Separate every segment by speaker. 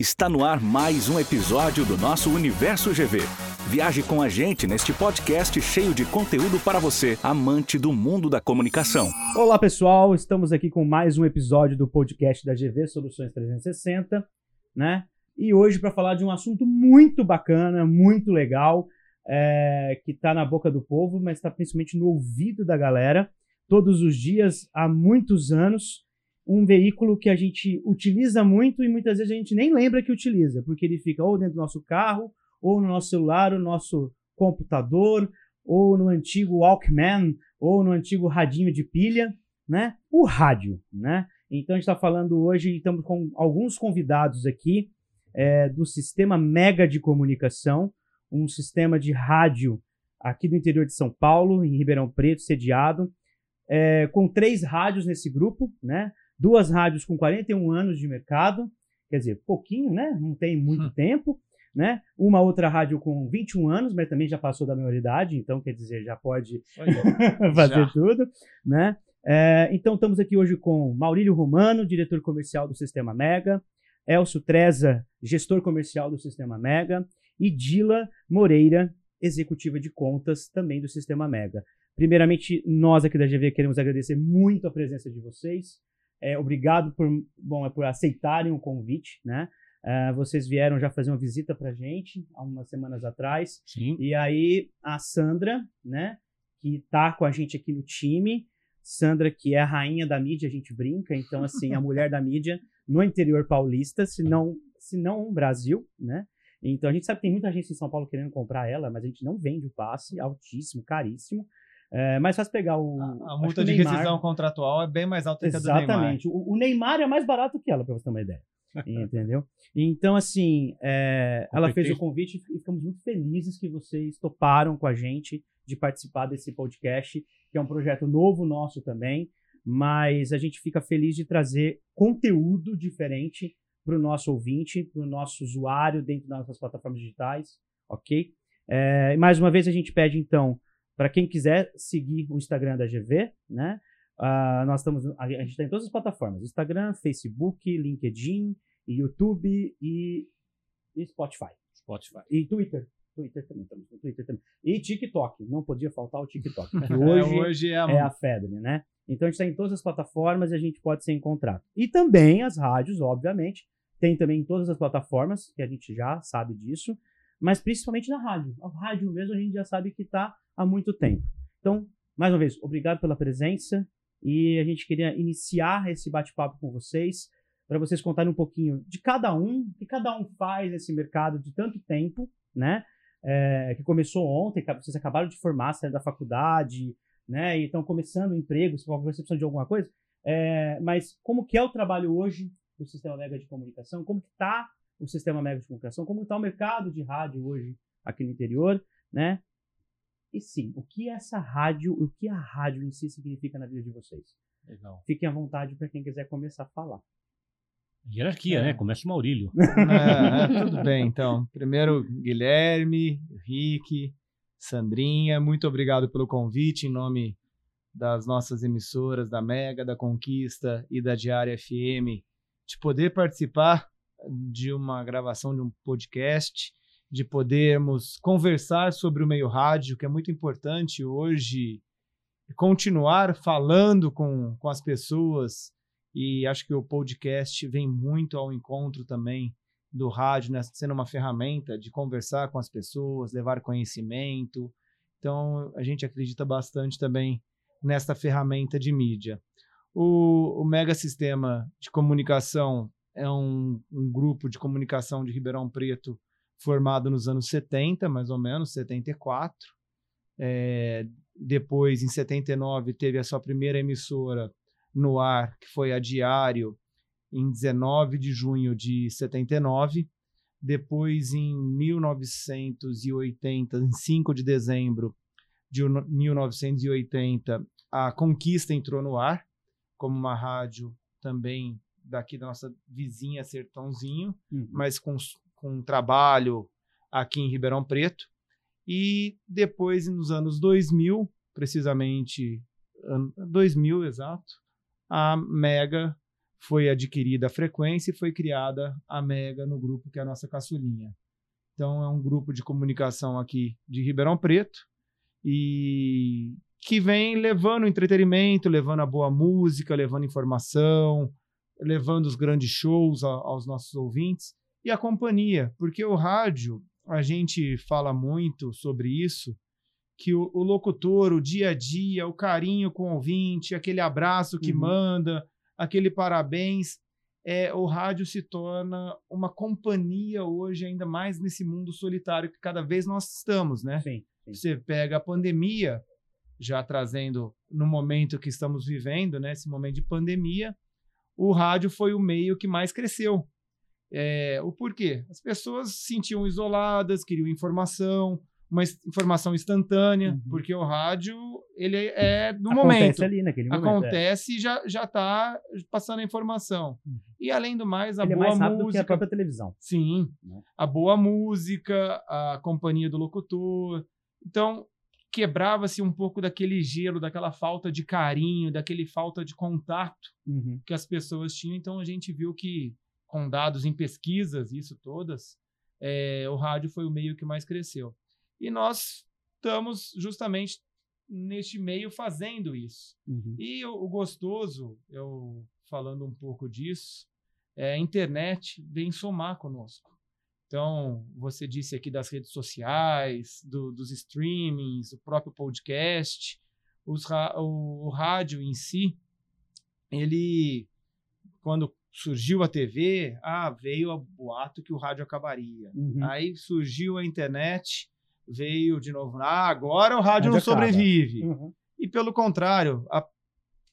Speaker 1: Está no ar mais um episódio do nosso Universo GV. Viaje com a gente neste podcast cheio de conteúdo para você, amante do mundo da comunicação.
Speaker 2: Olá pessoal, estamos aqui com mais um episódio do podcast da GV Soluções 360, né? E hoje para falar de um assunto muito bacana, muito legal, é, que está na boca do povo, mas está principalmente no ouvido da galera, todos os dias, há muitos anos um veículo que a gente utiliza muito e muitas vezes a gente nem lembra que utiliza, porque ele fica ou dentro do nosso carro, ou no nosso celular, ou no nosso computador, ou no antigo Walkman, ou no antigo radinho de pilha, né? O rádio, né? Então a gente está falando hoje, estamos com alguns convidados aqui é, do sistema Mega de Comunicação, um sistema de rádio aqui do interior de São Paulo, em Ribeirão Preto, sediado, é, com três rádios nesse grupo, né? Duas rádios com 41 anos de mercado, quer dizer, pouquinho, né? Não tem muito hum. tempo, né? Uma outra rádio com 21 anos, mas também já passou da maioridade, então quer dizer, já pode fazer já. tudo, né? É, então estamos aqui hoje com Maurílio Romano, diretor comercial do Sistema Mega, Elcio Treza, gestor comercial do Sistema Mega, e Dila Moreira, executiva de contas também do Sistema Mega. Primeiramente, nós aqui da GV queremos agradecer muito a presença de vocês. É, obrigado por, bom, é por aceitarem o convite, né? Uh, vocês vieram já fazer uma visita para gente há umas semanas atrás.
Speaker 3: Sim.
Speaker 2: E aí a Sandra, né, que tá com a gente aqui no time, Sandra que é a rainha da mídia, a gente brinca, então assim, a mulher da mídia no interior paulista, se não, se não Brasil, né? Então a gente sabe que tem muita gente em São Paulo querendo comprar ela, mas a gente não vende o passe, altíssimo, caríssimo. É mais fácil pegar o.
Speaker 3: A, a multa de Neymar, rescisão contratual é bem mais alta que a do
Speaker 2: Neymar. Exatamente. O, o, Neymar é mais barato que ela, para você ter uma ideia. Entendeu? Então, assim, é, ela fez o convite e ficamos muito felizes que vocês toparam com a gente de participar desse podcast, que é um projeto novo nosso também, mas a gente fica feliz de trazer conteúdo diferente para o nosso ouvinte, para o nosso usuário dentro das nossas plataformas digitais, ok? É, mais uma vez a gente pede, então, para quem quiser seguir o Instagram da GV, né? Uh, nós estamos, a gente está em todas as plataformas: Instagram, Facebook, LinkedIn, YouTube e, e Spotify.
Speaker 3: Spotify.
Speaker 2: E Twitter. Twitter também, estamos no Twitter também. E TikTok, não podia faltar o TikTok, que
Speaker 3: é,
Speaker 2: hoje,
Speaker 3: é, hoje é, a...
Speaker 2: é a febre, né? Então a gente está em todas as plataformas e a gente pode ser encontrado. E também as rádios, obviamente, tem também em todas as plataformas, que a gente já sabe disso, mas principalmente na rádio. A rádio mesmo a gente já sabe que está há muito tempo. Então, mais uma vez, obrigado pela presença e a gente queria iniciar esse bate-papo com vocês para vocês contarem um pouquinho de cada um, o que cada um faz nesse mercado de tanto tempo, né? É, que começou ontem, vocês acabaram de formar, saíram da faculdade, né? E estão começando o emprego, se você precisa de alguma coisa. É, mas como que é o trabalho hoje do Sistema Mega de Comunicação? Como que está o Sistema Mega de Comunicação? Como está o mercado de rádio hoje aqui no interior, né? E sim, o que essa rádio, o que a rádio em si significa na vida de vocês?
Speaker 3: Legal.
Speaker 2: Fiquem à vontade para quem quiser começar a falar.
Speaker 3: Hierarquia, né? é. né? Começa o Maurílio.
Speaker 4: É, é, tudo bem, então. Primeiro, Guilherme, Rick, Sandrinha, muito obrigado pelo convite em nome das nossas emissoras, da Mega, da Conquista e da Diária FM, de poder participar de uma gravação de um podcast de podermos conversar sobre o meio rádio, que é muito importante hoje, continuar falando com, com as pessoas. E acho que o podcast vem muito ao encontro também do rádio, né? sendo uma ferramenta de conversar com as pessoas, levar conhecimento. Então, a gente acredita bastante também nesta ferramenta de mídia. O, o Mega Sistema de Comunicação é um, um grupo de comunicação de Ribeirão Preto formado nos anos 70, mais ou menos, 74. É, depois, em 79, teve a sua primeira emissora no ar, que foi a Diário, em 19 de junho de 79. Depois, em 1980, em 5 de dezembro de 1980, a Conquista entrou no ar, como uma rádio também daqui da nossa vizinha Sertãozinho, uhum. mas com com um trabalho aqui em Ribeirão Preto. E depois, nos anos 2000, precisamente 2000 exato, a Mega foi adquirida a frequência e foi criada a Mega no grupo que é a nossa caçulinha. Então é um grupo de comunicação aqui de Ribeirão Preto e que vem levando entretenimento, levando a boa música, levando informação, levando os grandes shows aos nossos ouvintes e a companhia, porque o rádio, a gente fala muito sobre isso, que o, o locutor, o dia a dia, o carinho com o ouvinte, aquele abraço que uhum. manda, aquele parabéns, é, o rádio se torna uma companhia hoje, ainda mais nesse mundo solitário que cada vez nós estamos, né?
Speaker 2: Sim, sim.
Speaker 4: Você pega a pandemia, já trazendo no momento que estamos vivendo, né, esse momento de pandemia, o rádio foi o meio que mais cresceu. É, o porquê? As pessoas se sentiam isoladas, queriam informação, uma informação instantânea, uhum. porque o rádio ele é no
Speaker 2: Acontece
Speaker 4: momento.
Speaker 2: Acontece ali naquele momento.
Speaker 4: É. Acontece é. e já já está passando a informação. Uhum. E além do mais, a
Speaker 2: ele
Speaker 4: boa
Speaker 2: é mais rápido
Speaker 4: música,
Speaker 2: que a própria televisão.
Speaker 4: Sim, né? a boa música, a companhia do locutor. Então quebrava-se um pouco daquele gelo, daquela falta de carinho, daquele falta de contato
Speaker 2: uhum.
Speaker 4: que as pessoas tinham. Então a gente viu que, com dados em pesquisas, isso todas, é, o rádio foi o meio que mais cresceu. E nós estamos justamente neste meio fazendo isso.
Speaker 2: Uhum.
Speaker 4: E o, o, gostoso, eu falando um pouco disso, é a internet vem somar conosco. Então, você disse aqui das redes sociais, do, dos streamings, o próprio podcast, os, o, o rádio em si, ele, quando surgiu a TV, ah, veio o boato que o rádio acabaria.
Speaker 2: Uhum.
Speaker 4: Aí surgiu a internet, veio de novo, ah, agora o rádio, não sobrevive.
Speaker 2: Uhum.
Speaker 4: E pelo contrário, a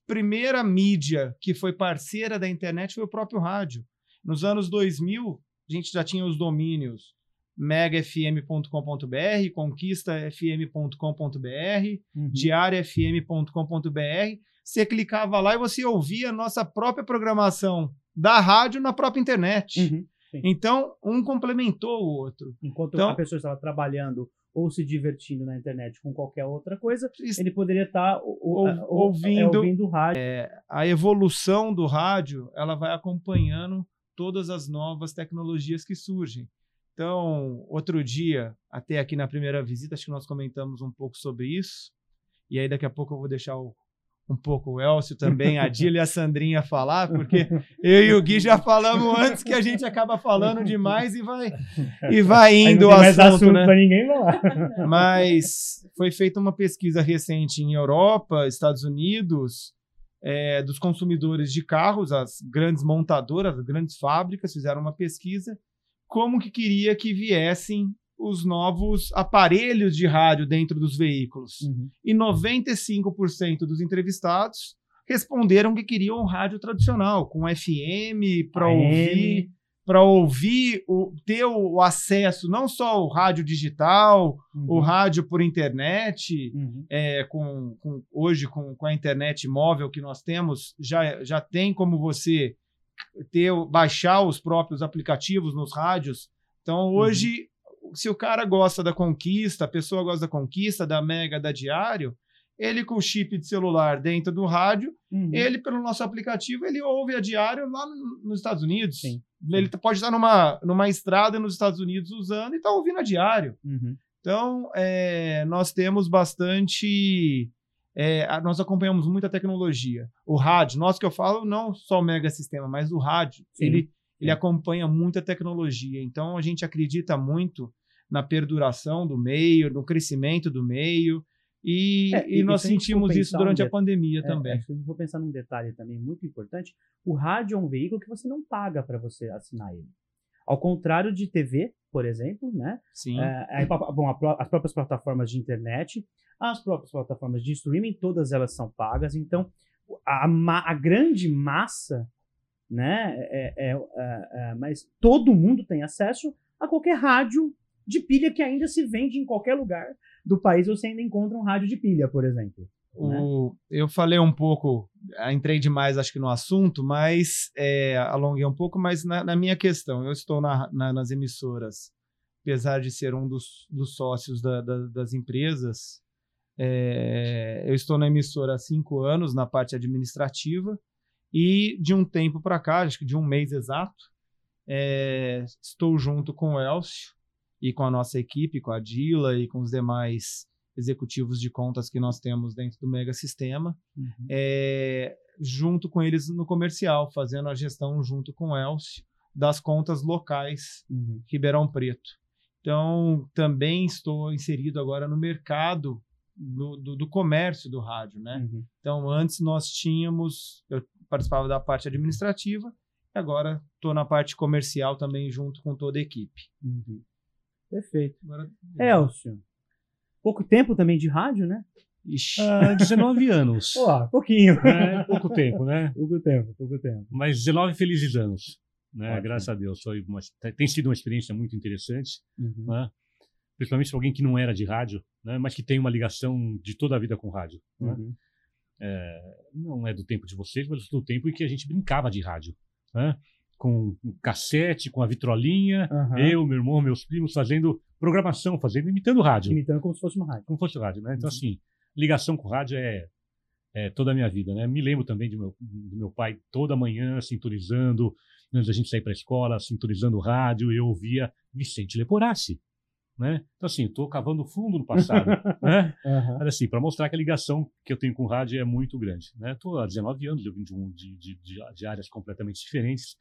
Speaker 4: primeira mídia que foi parceira da internet foi o próprio rádio. Nos anos 2000, a gente já tinha os domínios megafm.com.br, conquistafm.com.br,
Speaker 2: uhum.
Speaker 4: diariafm.com.br. Você clicava lá e você ouvia a nossa própria programação da rádio na própria internet.
Speaker 2: Uhum.
Speaker 4: Então, um complementou o outro.
Speaker 2: Enquanto
Speaker 4: então,
Speaker 2: a pessoa estava trabalhando ou se divertindo na internet com qualquer outra coisa, ele poderia estar tá, ou,
Speaker 4: ouvindo,
Speaker 2: é, ouvindo rádio.
Speaker 4: É, a evolução do rádio ela vai acompanhando todas as novas tecnologias que surgem. Então, outro dia, até aqui na primeira visita, acho que nós comentamos um pouco sobre isso. E aí, daqui a pouco, eu vou deixar o, um pouco o Elcio também, a Dília e a Sandrinha falar, porque eu e o Gui já falamos antes que a gente acaba falando demais e vai, e vai indo o assunto,
Speaker 2: assunto
Speaker 4: né?
Speaker 2: Ninguém falar.
Speaker 4: Mas foi feita uma pesquisa recente em Europa, Estados Unidos, é, dos consumidores de carros, as grandes montadoras, as grandes fábricas fizeram uma pesquisa como que queria que viessem os novos aparelhos de rádio dentro dos veículos.
Speaker 2: Uhum.
Speaker 4: E 95% dos entrevistados responderam que queriam um rádio tradicional, com FM para ouvir, para ouvir, o, ter o acesso não só o rádio digital,
Speaker 2: uhum.
Speaker 4: o rádio por internet,
Speaker 2: uhum.
Speaker 4: é, com, com, hoje com, com a internet móvel que nós temos, já, já tem como você ter baixar os próprios aplicativos nos rádios. Então hoje, uhum. Se o cara gosta da conquista, a pessoa gosta da conquista, da Mega, da Diário, ele com o chip de celular dentro do rádio,
Speaker 2: uhum.
Speaker 4: ele pelo nosso aplicativo, ele ouve a Diário lá nos Estados Unidos.
Speaker 2: Sim.
Speaker 4: Ele pode estar numa, numa estrada nos Estados Unidos usando e está ouvindo a Diário.
Speaker 2: Uhum.
Speaker 4: Então, é, nós temos bastante. É, nós acompanhamos muita tecnologia. O rádio, nós que eu falo, não só o mega sistema, mas o rádio,
Speaker 2: Sim.
Speaker 4: ele, ele acompanha muita tecnologia. Então, a gente acredita muito na perduração do meio, no crescimento do meio. E,
Speaker 2: É,
Speaker 4: e
Speaker 2: e
Speaker 4: nós sentimos isso durante
Speaker 2: um
Speaker 4: a pandemia
Speaker 2: É,
Speaker 4: também.
Speaker 2: é, se a gente for pensar num detalhe também muito importante, o rádio é um veículo que você não paga para você assinar ele. Ao contrário de TV, por exemplo, né?
Speaker 4: Sim.
Speaker 2: É, bom, as próprias plataformas de internet, as próprias plataformas de streaming, todas elas são pagas. Então, a, a grande massa, né? É, é- é- é- mas todo mundo tem acesso a qualquer rádio de pilha que ainda se vende em qualquer lugar do país. Você ainda encontra um rádio de pilha, por exemplo. né?
Speaker 4: O, eu falei um pouco, ah, entrei demais acho que no assunto, mas é, alonguei um pouco, mas na, na minha questão, eu estou na- na- nas emissoras, apesar de ser um dos, dos sócios da- da- das empresas, é, eu estou na emissora há cinco anos na parte administrativa E de um tempo para cá, acho que de um mês exato, é, estou junto com o Elcio e com a nossa equipe, com a Dila e com os demais executivos de contas que nós temos dentro do Mega Sistema, uhum. é, junto com eles no comercial, fazendo a gestão junto com o Elcio das contas locais uhum. Ribeirão Preto. Então, também estou inserido agora no mercado do, do, do comércio do rádio, né? Uhum. Então, antes nós tínhamos, eu participava da parte administrativa, e agora estou na parte comercial também junto com toda a equipe.
Speaker 2: Uhum. Perfeito. Agora, Elcio, pouco tempo também de rádio, né?
Speaker 3: Ixi. Ah, 19 anos.
Speaker 2: Pô, pouquinho.
Speaker 3: É, pouco tempo, né?
Speaker 2: Pouco tempo, pouco tempo.
Speaker 3: Mas 19 felizes anos. Né? Graças a Deus. Foi uma, tem sido uma experiência muito interessante. Uhum. Né? Principalmente para alguém que não era de rádio, né? mas que tem uma ligação de toda a vida com rádio. Né? Uhum. É, não é do tempo de vocês, mas do tempo em que a gente brincava de rádio. Né? Com cassete, com a vitrolinha, uhum. eu, meu irmão, meus primos fazendo programação, fazendo, imitando rádio.
Speaker 2: Imitando como se fosse uma rádio.
Speaker 3: Como fosse rádio, né? Então, uhum. assim, ligação com rádio é, é, toda a minha vida, né? Me lembro também do meu, do meu pai toda manhã sintonizando, antes da gente sair para a escola, sintonizando o rádio, eu ouvia Vicente Leporassi. Né? Então, assim, estou cavando fundo no passado. né? Uhum. Mas, assim, para mostrar que a ligação que eu tenho com o rádio é muito grande. Estou né? há 19 anos, eu vim de, um, de, de, de, áreas completamente diferentes.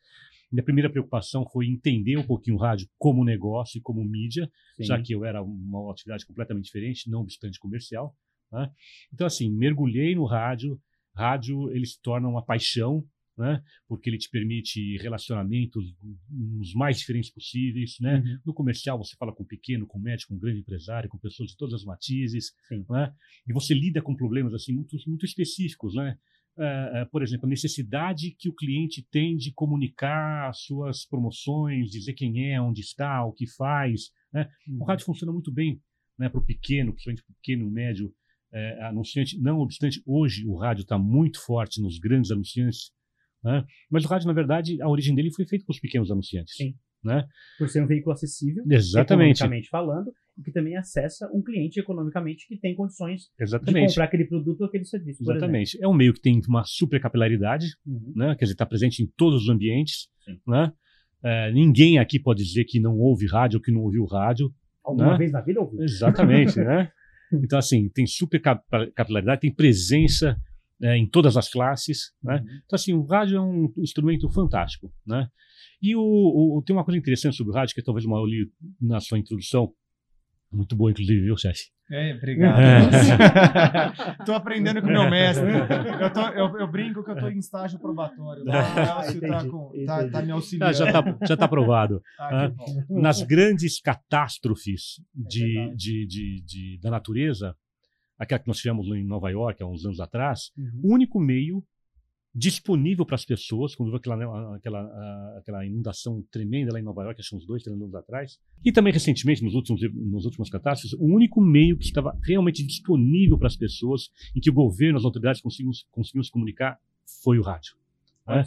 Speaker 3: Minha primeira preocupação foi entender um pouquinho o rádio como negócio e como mídia, Sim. já que eu era uma atividade completamente diferente, não obstante comercial. Né? Então, assim, mergulhei no rádio. Rádio, ele se torna uma paixão, né? porque ele te permite relacionamentos os mais diferentes possíveis. Né? Uhum. No comercial, você fala com pequeno, com médio, com grande empresário, com pessoas de todas as matizes. Né? E você lida com problemas assim muito, muito específicos. Né? Uh, por exemplo, a necessidade que o cliente tem de comunicar suas promoções, dizer quem é, onde está, o que faz. Né? Uhum. O rádio funciona muito bem né, para o pequeno, principalmente para o pequeno, médio é, anunciante. Não obstante, hoje o rádio está muito forte nos grandes anunciantes. Né? Mas o rádio, na verdade, a origem dele foi feita com os pequenos anunciantes.
Speaker 2: Sim.
Speaker 3: Né?
Speaker 2: Por ser um veículo acessível,
Speaker 3: Exatamente.
Speaker 2: economicamente falando, e que também acessa um cliente economicamente que tem condições
Speaker 3: Exatamente.
Speaker 2: de comprar aquele produto ou aquele serviço.
Speaker 3: Exatamente. É um meio que tem uma super capilaridade, uhum. né? quer dizer, está presente em todos os ambientes. Né? É, ninguém aqui pode dizer que não ouve rádio ou que não ouviu rádio.
Speaker 2: Alguma
Speaker 3: né?
Speaker 2: vez na vida ouviu.
Speaker 3: Exatamente, né? Então, assim, tem super capilaridade, tem presença é, em todas as classes, né? Uhum. Então, assim, o rádio é um instrumento fantástico, né? E o, o, tem uma coisa interessante sobre o rádio, que talvez eu li na sua introdução, muito boa, inclusive, viu, Sérgio?
Speaker 4: É, obrigado. Estou aprendendo com o meu mestre. Eu, tô, eu, eu, brinco que eu estou em estágio probatório. Lá, o está tá, tá me auxiliando.
Speaker 3: Ah, já está já tá aprovado. Ah, ah, nas grandes catástrofes de, é de, de, de, da natureza, aquela que nós tivemos em Nova York há uns anos atrás, uhum. o único meio disponível para as pessoas, quando houve aquela, aquela, aquela inundação tremenda lá em Nova York, acho uns dois, três anos atrás, e também recentemente, nos últimos, nos últimos catástrofes, o único meio que estava realmente disponível para as pessoas, em que o governo, as autoridades conseguiam, conseguiam se comunicar, foi o rádio. Né?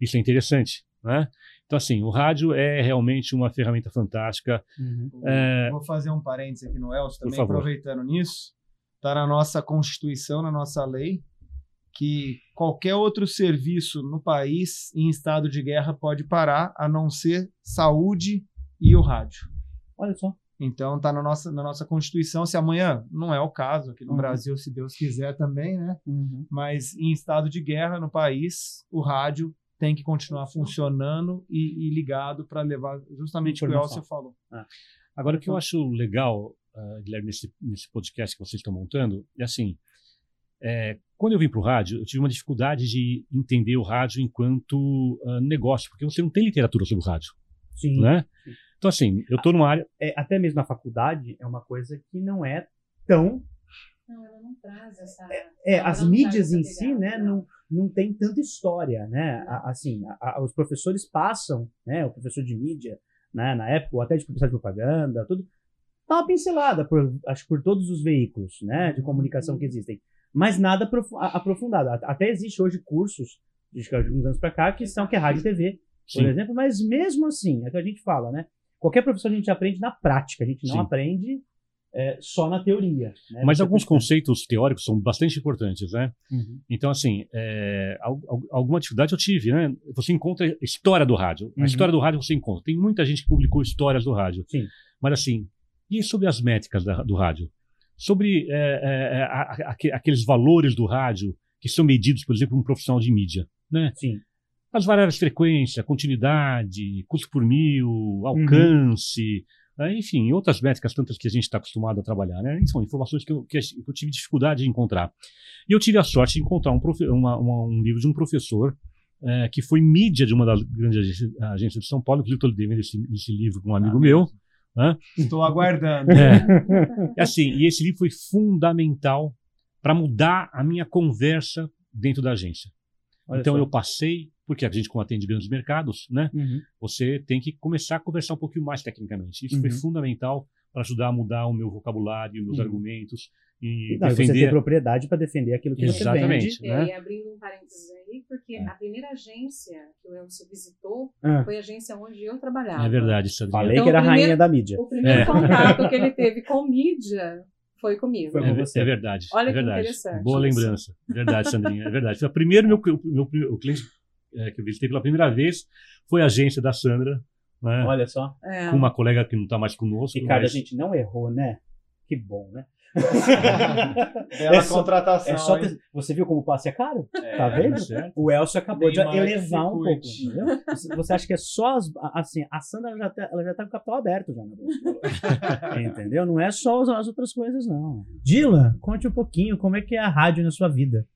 Speaker 3: Isso é interessante. Né? Então, assim, o rádio é realmente uma ferramenta fantástica.
Speaker 4: Uhum. É... Vou fazer um parênteses aqui no Elcio também, aproveitando nisso. Está na nossa Constituição, na nossa lei, que qualquer outro serviço no país em estado de guerra pode parar, a não ser saúde e o rádio.
Speaker 2: Olha só.
Speaker 4: Então está na nossa, na nossa Constituição, se amanhã não é o caso aqui no uhum. Brasil, se Deus quiser também, né? Uhum. Mas em estado de guerra no país, o rádio tem que continuar funcionando e, e ligado para levar justamente o que o Elcio falou.
Speaker 3: Ah. Agora, o que eu acho legal, uh, Guilherme, nesse, nesse podcast que vocês estão montando, é assim, é, quando eu vim para o rádio, eu tive uma dificuldade de entender o rádio enquanto uh, negócio, porque você não tem literatura sobre o rádio. Sim. Né? Sim. Então, assim, eu estou numa área.
Speaker 2: É, até mesmo na faculdade, é uma coisa que não é tão.
Speaker 5: Não, ela não traz essa.
Speaker 2: É, é as mídias em si, né, não, não tem tanta história, né? Assim, a, a, os professores passam, né? O professor de mídia, né, na época, ou até de publicidade de propaganda, tudo, dá uma pincelada, por, acho por todos os veículos, né, de comunicação que existem mas nada aprofundado. Até existe hoje cursos, de alguns anos para cá, que são que é rádio e TV, por Sim. exemplo, mas mesmo assim, é o que a gente fala, né? Qualquer professor a gente aprende na prática, a gente não Sim. aprende é, só na teoria. Né?
Speaker 3: Mas alguns conceitos teóricos são bastante importantes, né?
Speaker 2: Uhum.
Speaker 3: Então, assim, é, al- al- alguma dificuldade eu tive, né? Você encontra história do rádio.
Speaker 2: Uhum.
Speaker 3: A história do rádio você encontra. Tem muita gente que publicou histórias do rádio.
Speaker 2: Sim.
Speaker 3: Mas, assim, e sobre as métricas da- do rádio? Sobre é, é, a- a- aque- aqueles valores do rádio que são medidos, por exemplo, por um profissional de mídia, né?
Speaker 2: Sim.
Speaker 3: As variáveis de frequência, continuidade, custo por mil,
Speaker 2: Uhum.
Speaker 3: alcance, né, enfim, outras métricas tantas que a gente está acostumado a trabalhar. Né? São informações que eu, que eu tive dificuldade de encontrar. E eu tive a sorte de encontrar um, profe- uma- uma- um livro de um professor eh, que foi mídia de uma das grandes agências, de São Paulo, inclusive estou devendo esse, esse livro para um amigo
Speaker 4: Ah,
Speaker 3: meu.
Speaker 4: Estou aguardando.
Speaker 3: É, é assim, e esse livro foi fundamental para mudar a minha conversa dentro da agência.
Speaker 2: Olha
Speaker 3: então
Speaker 2: só.
Speaker 3: eu passei, porque a gente como atende grandes mercados, né?
Speaker 2: Uhum.
Speaker 3: Você tem que começar a conversar um pouquinho mais tecnicamente. Isso foi
Speaker 2: Uhum.
Speaker 3: fundamental para ajudar a mudar o meu vocabulário, meus
Speaker 2: Uhum.
Speaker 3: argumentos e
Speaker 2: não, e você
Speaker 3: defender.
Speaker 2: propriedade para defender aquilo que
Speaker 3: Exatamente.
Speaker 2: você vende.
Speaker 3: né?
Speaker 5: E abrindo um parênteses aí, porque
Speaker 3: É.
Speaker 5: a primeira agência que o Elcio visitou
Speaker 2: Ah,
Speaker 5: foi a agência onde eu trabalhava.
Speaker 3: É verdade, Sandrinha.
Speaker 2: falei
Speaker 5: Então,
Speaker 2: que era a rainha da mídia.
Speaker 5: O primeiro
Speaker 3: É.
Speaker 5: contato que ele teve com mídia foi comigo.
Speaker 2: Foi
Speaker 3: É,
Speaker 2: com você.
Speaker 3: é verdade.
Speaker 5: Olha
Speaker 3: é
Speaker 5: que
Speaker 3: verdade.
Speaker 5: interessante
Speaker 3: Boa
Speaker 5: isso.
Speaker 3: lembrança. Verdade, Sandrinha. É verdade. Foi o primeiro meu, meu, meu- o cliente é, que eu visitei pela primeira vez foi a agência da Sandra, né?
Speaker 2: Olha só.
Speaker 5: É.
Speaker 3: com uma colega que não está mais conosco.
Speaker 2: Ricardo,
Speaker 3: mas-
Speaker 2: a gente não errou, né? Que bom, né?
Speaker 4: Bela
Speaker 2: É só-
Speaker 4: contratação.
Speaker 2: É só ter- Você viu como o passe é caro?
Speaker 4: É,
Speaker 2: Tá vendo?
Speaker 3: certo.
Speaker 2: O Elcio acabou de
Speaker 4: mais
Speaker 2: elevar um pouco. Entendeu? Você- acha que é só as, assim, a Sandra já tá, ela já tá com o capital aberto já na. Entendeu? Não é só as, as outras coisas, não. Dila, conte um pouquinho como é que é a rádio na sua vida.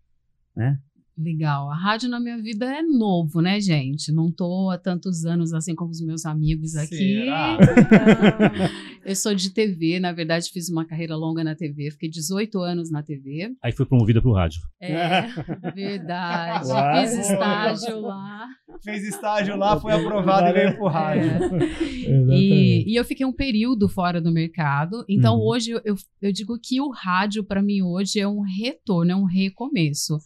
Speaker 6: Legal. A rádio na minha vida é novo, né, gente? Não tô há tantos anos assim como os meus amigos aqui.
Speaker 4: Será?
Speaker 6: Eu sou de TV, na verdade, fiz uma carreira longa na TV, fiquei 18 anos na TV.
Speaker 3: Aí foi promovida para o rádio.
Speaker 6: É, verdade.
Speaker 2: Uau.
Speaker 6: Fiz estágio lá.
Speaker 4: Fez estágio lá, foi aprovado e veio pro rádio.
Speaker 6: É. E, e eu fiquei um período fora do mercado. Então,
Speaker 2: Uhum.
Speaker 6: hoje, eu, eu, eu digo que o rádio, para mim, hoje é um retorno, é um recomeço.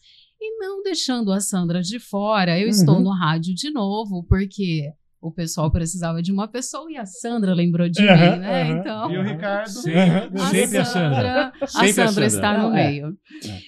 Speaker 6: E não deixando a Sandra de fora, eu estou
Speaker 2: Uhum.
Speaker 6: no rádio de novo, porque o pessoal precisava de uma pessoa e a Sandra lembrou de
Speaker 2: Uhum,
Speaker 6: mim, né?
Speaker 2: uhum.
Speaker 6: Então.
Speaker 4: Viu, Ricardo?
Speaker 3: Sempre,
Speaker 6: A
Speaker 3: sempre a Sandra.
Speaker 6: a
Speaker 3: Sempre a
Speaker 6: Sandra
Speaker 3: Sandra.
Speaker 6: está no
Speaker 2: é.
Speaker 6: meio.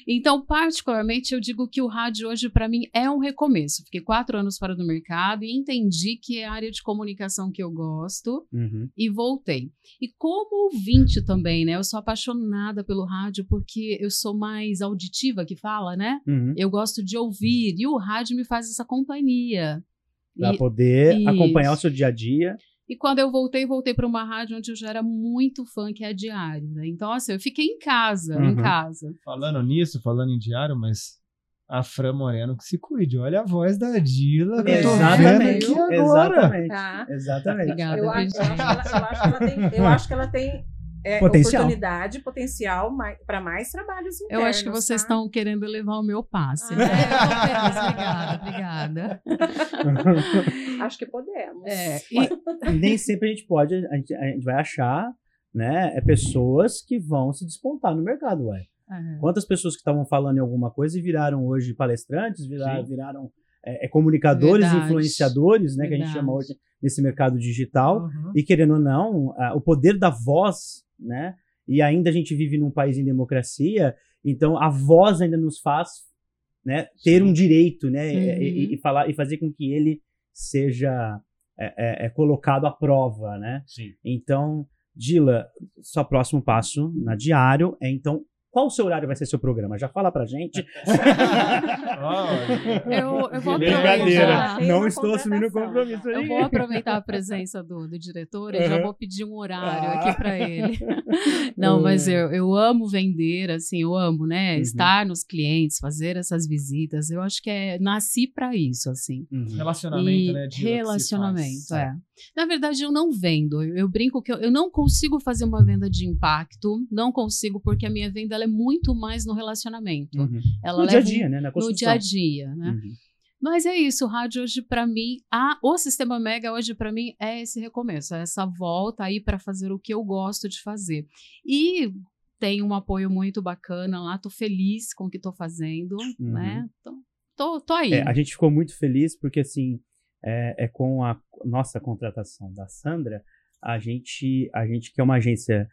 Speaker 6: Então, particularmente, eu digo que o rádio hoje, para mim, é um recomeço. Fiquei quatro anos fora do mercado e entendi que é a área de comunicação que eu gosto
Speaker 2: Uhum.
Speaker 6: e voltei. E como ouvinte também, né? Eu sou apaixonada pelo rádio porque eu sou mais auditiva que fala, né?
Speaker 2: Uhum.
Speaker 6: Eu gosto de ouvir e o rádio me faz essa companhia.
Speaker 2: Pra
Speaker 6: E,
Speaker 2: poder
Speaker 6: Isso.
Speaker 2: acompanhar o seu dia a dia.
Speaker 6: e quando eu voltei, voltei para uma rádio onde eu já era muito fã, que é a Diário. Né? Então, assim, eu fiquei em casa, em
Speaker 2: Uhum.
Speaker 6: casa.
Speaker 4: Falando nisso, falando em diário, mas a Fran Moreno que se cuide. Olha a voz da Dila que eu tô vendo
Speaker 2: Exatamente.
Speaker 4: aqui agora.
Speaker 2: Exatamente.
Speaker 5: Tá.
Speaker 2: Exatamente.
Speaker 6: Obrigada.
Speaker 5: Eu acho, eu acho que ela, eu acho que ela tem, eu acho que ela tem é,
Speaker 2: Potencial.
Speaker 5: oportunidade, potencial para mais trabalhos internos.
Speaker 6: Eu acho que vocês
Speaker 5: tá?
Speaker 6: estão querendo levar o meu passe,
Speaker 5: Ah.
Speaker 6: né? Feliz. Obrigada, obrigada.
Speaker 5: Acho que podemos.
Speaker 6: É, e-
Speaker 2: nem sempre a gente pode, a gente, a gente vai achar, né, é pessoas que vão se despontar no mercado, ué.
Speaker 6: é.
Speaker 2: Quantas pessoas que estavam falando em alguma coisa e viraram hoje palestrantes, viraram, viraram é, é, comunicadores,
Speaker 6: Verdade.
Speaker 2: influenciadores, né, que a gente
Speaker 6: Verdade.
Speaker 2: chama hoje nesse mercado digital.
Speaker 4: Uhum.
Speaker 2: E querendo ou não, a- o poder da voz, né? E ainda a gente vive num país em democracia, então a voz ainda nos faz, né, ter um direito, né, e- e,
Speaker 6: Uhum.
Speaker 2: e falar e fazer com que ele seja é, é, é colocado à prova, né?
Speaker 3: Sim.
Speaker 2: Então, Dila, seu próximo passo na diário é então qual o seu horário vai ser seu programa? Já fala pra gente.
Speaker 6: Eu, eu vou aproveitar.
Speaker 2: Não estou assumindo compromisso
Speaker 6: Eu
Speaker 2: aí.
Speaker 6: vou aproveitar a presença do, do diretor e já
Speaker 2: Uhum.
Speaker 6: vou pedir um horário
Speaker 2: Ah.
Speaker 6: aqui para ele. Não, mas eu, eu amo vender, assim, eu amo, né?
Speaker 2: Uhum.
Speaker 6: Estar nos clientes, fazer essas visitas. Eu acho que é nasci para isso, assim.
Speaker 2: Uhum.
Speaker 4: Relacionamento,
Speaker 6: E
Speaker 4: né,
Speaker 6: relacionamento, é. Na verdade, eu não vendo. Eu, eu brinco que eu, eu não consigo fazer uma venda de impacto. Não consigo, porque a minha venda ela é muito mais no relacionamento.
Speaker 2: Uhum.
Speaker 6: Ela
Speaker 2: No dia a dia, né? Na
Speaker 6: no
Speaker 2: construção.
Speaker 6: dia a dia, né?
Speaker 2: Uhum.
Speaker 6: Mas é isso, o rádio hoje para mim, a, o sistema Mega hoje para mim é esse recomeço, é essa volta aí para fazer o que eu gosto de fazer. E tem um apoio muito bacana lá, tô feliz com o que tô fazendo,
Speaker 2: Uhum.
Speaker 6: né? Tô, tô, tô aí.
Speaker 2: É, a gente ficou muito feliz porque, assim, é, é com a nossa contratação da Sandra, a gente, a gente que é uma agência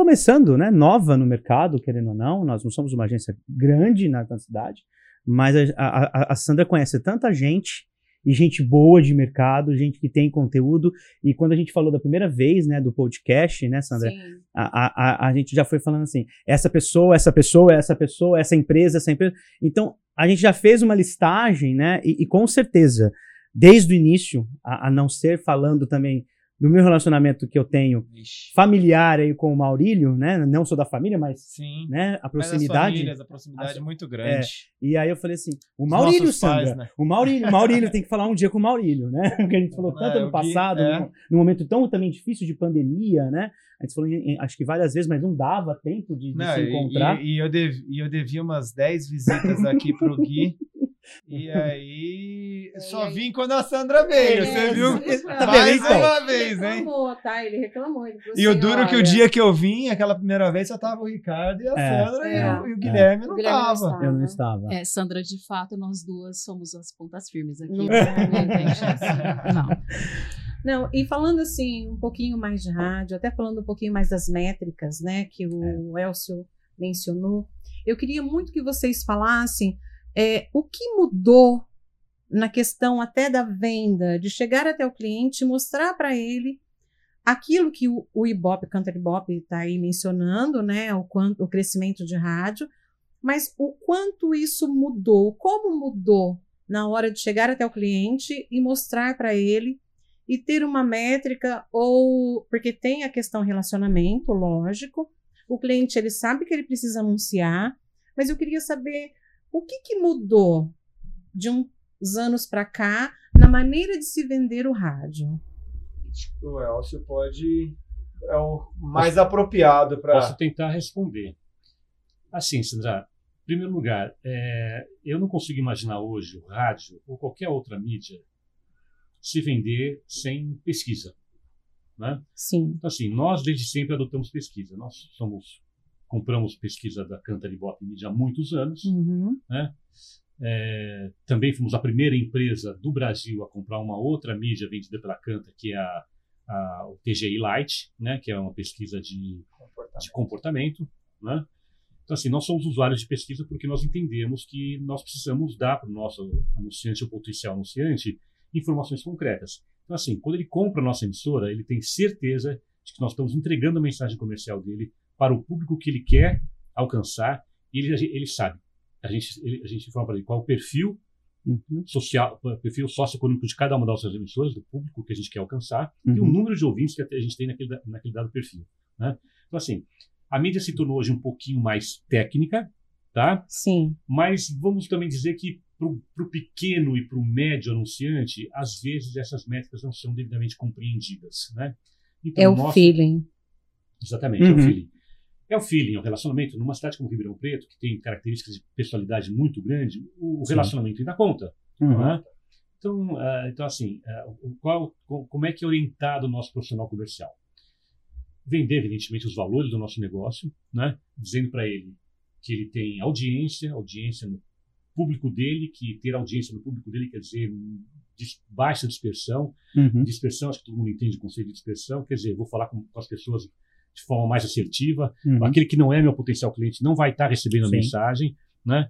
Speaker 2: começando, né, nova no mercado, querendo ou não, nós não somos uma agência grande na, na cidade, mas a, a, a Sandra conhece tanta gente e gente boa de mercado, gente que tem conteúdo. E quando a gente falou da primeira vez, né, do podcast, né, Sandra, a, a, a gente já foi falando assim, essa pessoa, essa pessoa, essa pessoa, essa empresa, essa empresa. Então, a gente já fez uma listagem, né, e, e com certeza, desde o início, a, a não ser falando também do meu relacionamento que eu tenho
Speaker 4: Ixi.
Speaker 2: familiar aí com o Maurílio, né, não sou da família, mas,
Speaker 4: Sim.
Speaker 2: né, a proximidade.
Speaker 4: famílias, a proximidade é muito grande.
Speaker 2: E aí eu falei assim, o Maurílio, Sandra,
Speaker 4: pais, né?
Speaker 2: o Maurílio, o Maurílio tem que falar um dia com o Maurílio, né? Porque a gente falou tanto
Speaker 4: É,
Speaker 2: ano
Speaker 4: o Gui-
Speaker 2: passado,
Speaker 4: é.
Speaker 2: num, num momento tão também difícil de pandemia, né? A gente falou, em- acho que várias vezes, mas não dava tempo de, de
Speaker 4: Não,
Speaker 2: se encontrar.
Speaker 4: E, e eu dev, e eu devia umas 10 visitas aqui pro Gui. E aí, só
Speaker 5: aí-
Speaker 4: vim quando a Sandra veio.
Speaker 5: É,
Speaker 4: Você viu?
Speaker 2: Tá
Speaker 4: Mais
Speaker 2: então?
Speaker 4: uma
Speaker 5: Ele
Speaker 4: vez, hein?
Speaker 5: reclamou, tá? Ele reclamou. Ele falou
Speaker 4: E o
Speaker 5: assim,
Speaker 4: duro que o dia que eu vim, aquela primeira vez, só tava o Ricardo e a
Speaker 2: É.
Speaker 4: Sandra e,
Speaker 5: É.
Speaker 4: o, e o Guilherme
Speaker 5: o
Speaker 4: não
Speaker 5: Guilherme não
Speaker 4: tava.
Speaker 5: estava.
Speaker 2: Eu não estava.
Speaker 6: É, Sandra, de fato, nós duas somos as pontas firmes aqui.
Speaker 5: Não.
Speaker 6: Não, tem chance. Não.
Speaker 5: Não, e falando assim, um pouquinho mais de rádio, até falando um pouquinho mais das métricas, né, que o Elcio mencionou, eu queria muito que vocês falassem é, o que mudou na questão até da venda, de chegar até o cliente mostrar para ele aquilo que o, o Ibope, Country Bop está aí mencionando, né, o, quanto, o crescimento de rádio, mas o quanto isso mudou, como mudou na hora de chegar até o cliente e mostrar para ele e ter uma métrica ou porque tem a questão relacionamento, lógico. O cliente ele sabe que ele precisa anunciar, mas eu queria saber o que, que mudou de uns anos para cá na maneira de se vender o rádio.
Speaker 4: O Elcio pode. É o mais apropriado
Speaker 3: Posso
Speaker 4: para.
Speaker 3: tentar responder. Assim, Sandra, em primeiro lugar, é, eu não consigo imaginar hoje o rádio ou qualquer outra mídia se vender sem pesquisa. Né?
Speaker 5: Sim.
Speaker 3: Então, assim, nós desde sempre adotamos pesquisa. Nós somos compramos pesquisa da Cantar Ibope Mídia há muitos anos.
Speaker 5: Uhum.
Speaker 3: É, também fomos a primeira empresa do Brasil a comprar uma outra mídia vendida pela Canta, que é a, a, o TGI Light, né, que é uma pesquisa de, de comportamento. Né? Então, assim, nós somos usuários de pesquisa porque nós entendemos que nós precisamos dar para o nosso anunciante ou potencial anunciante informações concretas. Então, assim, quando ele compra a nossa emissora, ele tem certeza de que nós estamos entregando a mensagem comercial dele para o público que ele quer alcançar ele, ele sabe. A gente, ele, a gente informa para ele qual o perfil
Speaker 2: Uhum.
Speaker 3: social, perfil socioeconômico de cada uma das nossas emissoras, do público que a gente quer alcançar, e o
Speaker 2: Uhum.
Speaker 3: número de ouvintes que a gente tem naquele, naquele dado perfil. Né? Então, assim, a mídia se tornou hoje um pouquinho mais técnica, tá?
Speaker 5: Sim.
Speaker 3: mas vamos também dizer que para o pequeno e para o médio anunciante, às vezes essas métricas não são devidamente compreendidas. Né? Então,
Speaker 5: É o
Speaker 3: nosso-
Speaker 5: feeling.
Speaker 3: Exatamente, é o
Speaker 2: Uhum.
Speaker 3: feeling. É o feeling, é o relacionamento. Numa cidade como Ribeirão Preto, que tem características de personalidade muito grande, o
Speaker 2: Sim.
Speaker 3: relacionamento ainda conta.
Speaker 2: Uhum.
Speaker 3: né? Então, ah, então, assim, o- qual, co- como é que é orientado o nosso profissional comercial? Vender, evidentemente, os valores do nosso negócio, né? dizendo para ele que ele tem audiência, audiência no público dele, que ter audiência no público dele quer dizer dis- baixa dispersão,
Speaker 2: Uhum.
Speaker 3: dispersão, acho que todo mundo entende o conceito de dispersão, quer dizer, vou falar com, com as pessoas de forma mais assertiva,
Speaker 2: Uhum.
Speaker 3: aquele que não é meu potencial cliente não vai estar recebendo a
Speaker 2: Sim.
Speaker 3: mensagem, né?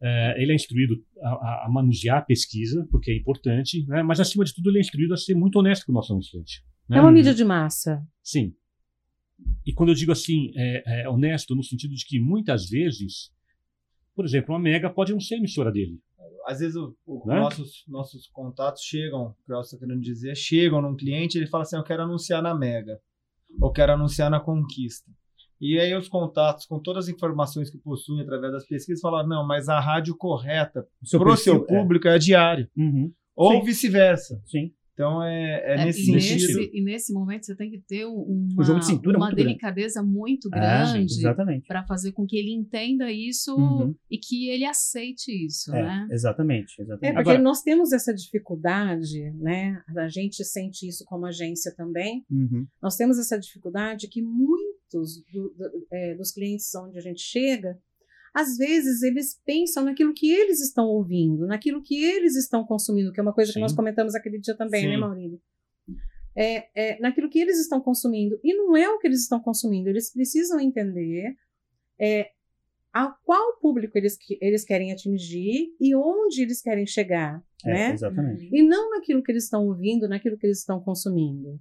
Speaker 3: É, ele é instruído a, a- a manusear a pesquisa, porque é importante, né? mas acima de tudo ele é instruído a ser muito honesto com o nosso anunciante. né?
Speaker 5: É uma mídia de massa.
Speaker 3: Sim. E quando eu digo assim, é, é honesto no sentido de que muitas vezes, por exemplo, uma Mega pode não ser a emissora dele.
Speaker 4: Às vezes o, o-
Speaker 3: Né?
Speaker 4: nossos, nossos contatos chegam, o que eu estou querendo dizer, chegam num cliente ele fala assim: Eu quero anunciar na Mega, ou quero anunciar na Conquista. E aí os contatos, com todas as informações que possuem através das pesquisas, falam: Não, mas a rádio correta para o seu público é, a diário,
Speaker 2: Uhum.
Speaker 4: ou vice-versa.
Speaker 2: Sim.
Speaker 4: Então é, é
Speaker 6: É,
Speaker 4: nesse
Speaker 6: e,
Speaker 4: sentido.
Speaker 6: nesse, e nesse momento você tem que ter um- uma,
Speaker 2: de é
Speaker 6: uma
Speaker 2: muito grande.
Speaker 6: delicadeza muito
Speaker 2: É,
Speaker 6: grande
Speaker 2: exatamente.
Speaker 6: para fazer com que ele entenda isso
Speaker 2: Uhum.
Speaker 6: e que ele aceite isso,
Speaker 2: É,
Speaker 6: né?
Speaker 2: exatamente,
Speaker 5: É,
Speaker 2: exatamente.
Speaker 5: porque
Speaker 3: Agora-
Speaker 5: nós temos essa dificuldade, né? A gente sente isso como agência também.
Speaker 2: Uhum.
Speaker 5: Nós temos essa dificuldade que muitos do- do- é, dos clientes onde a gente chega, às vezes eles pensam naquilo que eles estão ouvindo, naquilo que eles estão consumindo, que é uma coisa que
Speaker 3: Sim.
Speaker 5: nós comentamos aquele dia também,
Speaker 3: Sim.
Speaker 5: né, Maurílio? é, é, naquilo que eles estão consumindo. E não é o que eles estão consumindo, eles precisam entender é, a qual público eles, eles querem atingir e onde eles querem chegar.
Speaker 2: É,
Speaker 5: né?
Speaker 2: Exatamente.
Speaker 5: E não naquilo que eles estão ouvindo, naquilo que eles estão consumindo.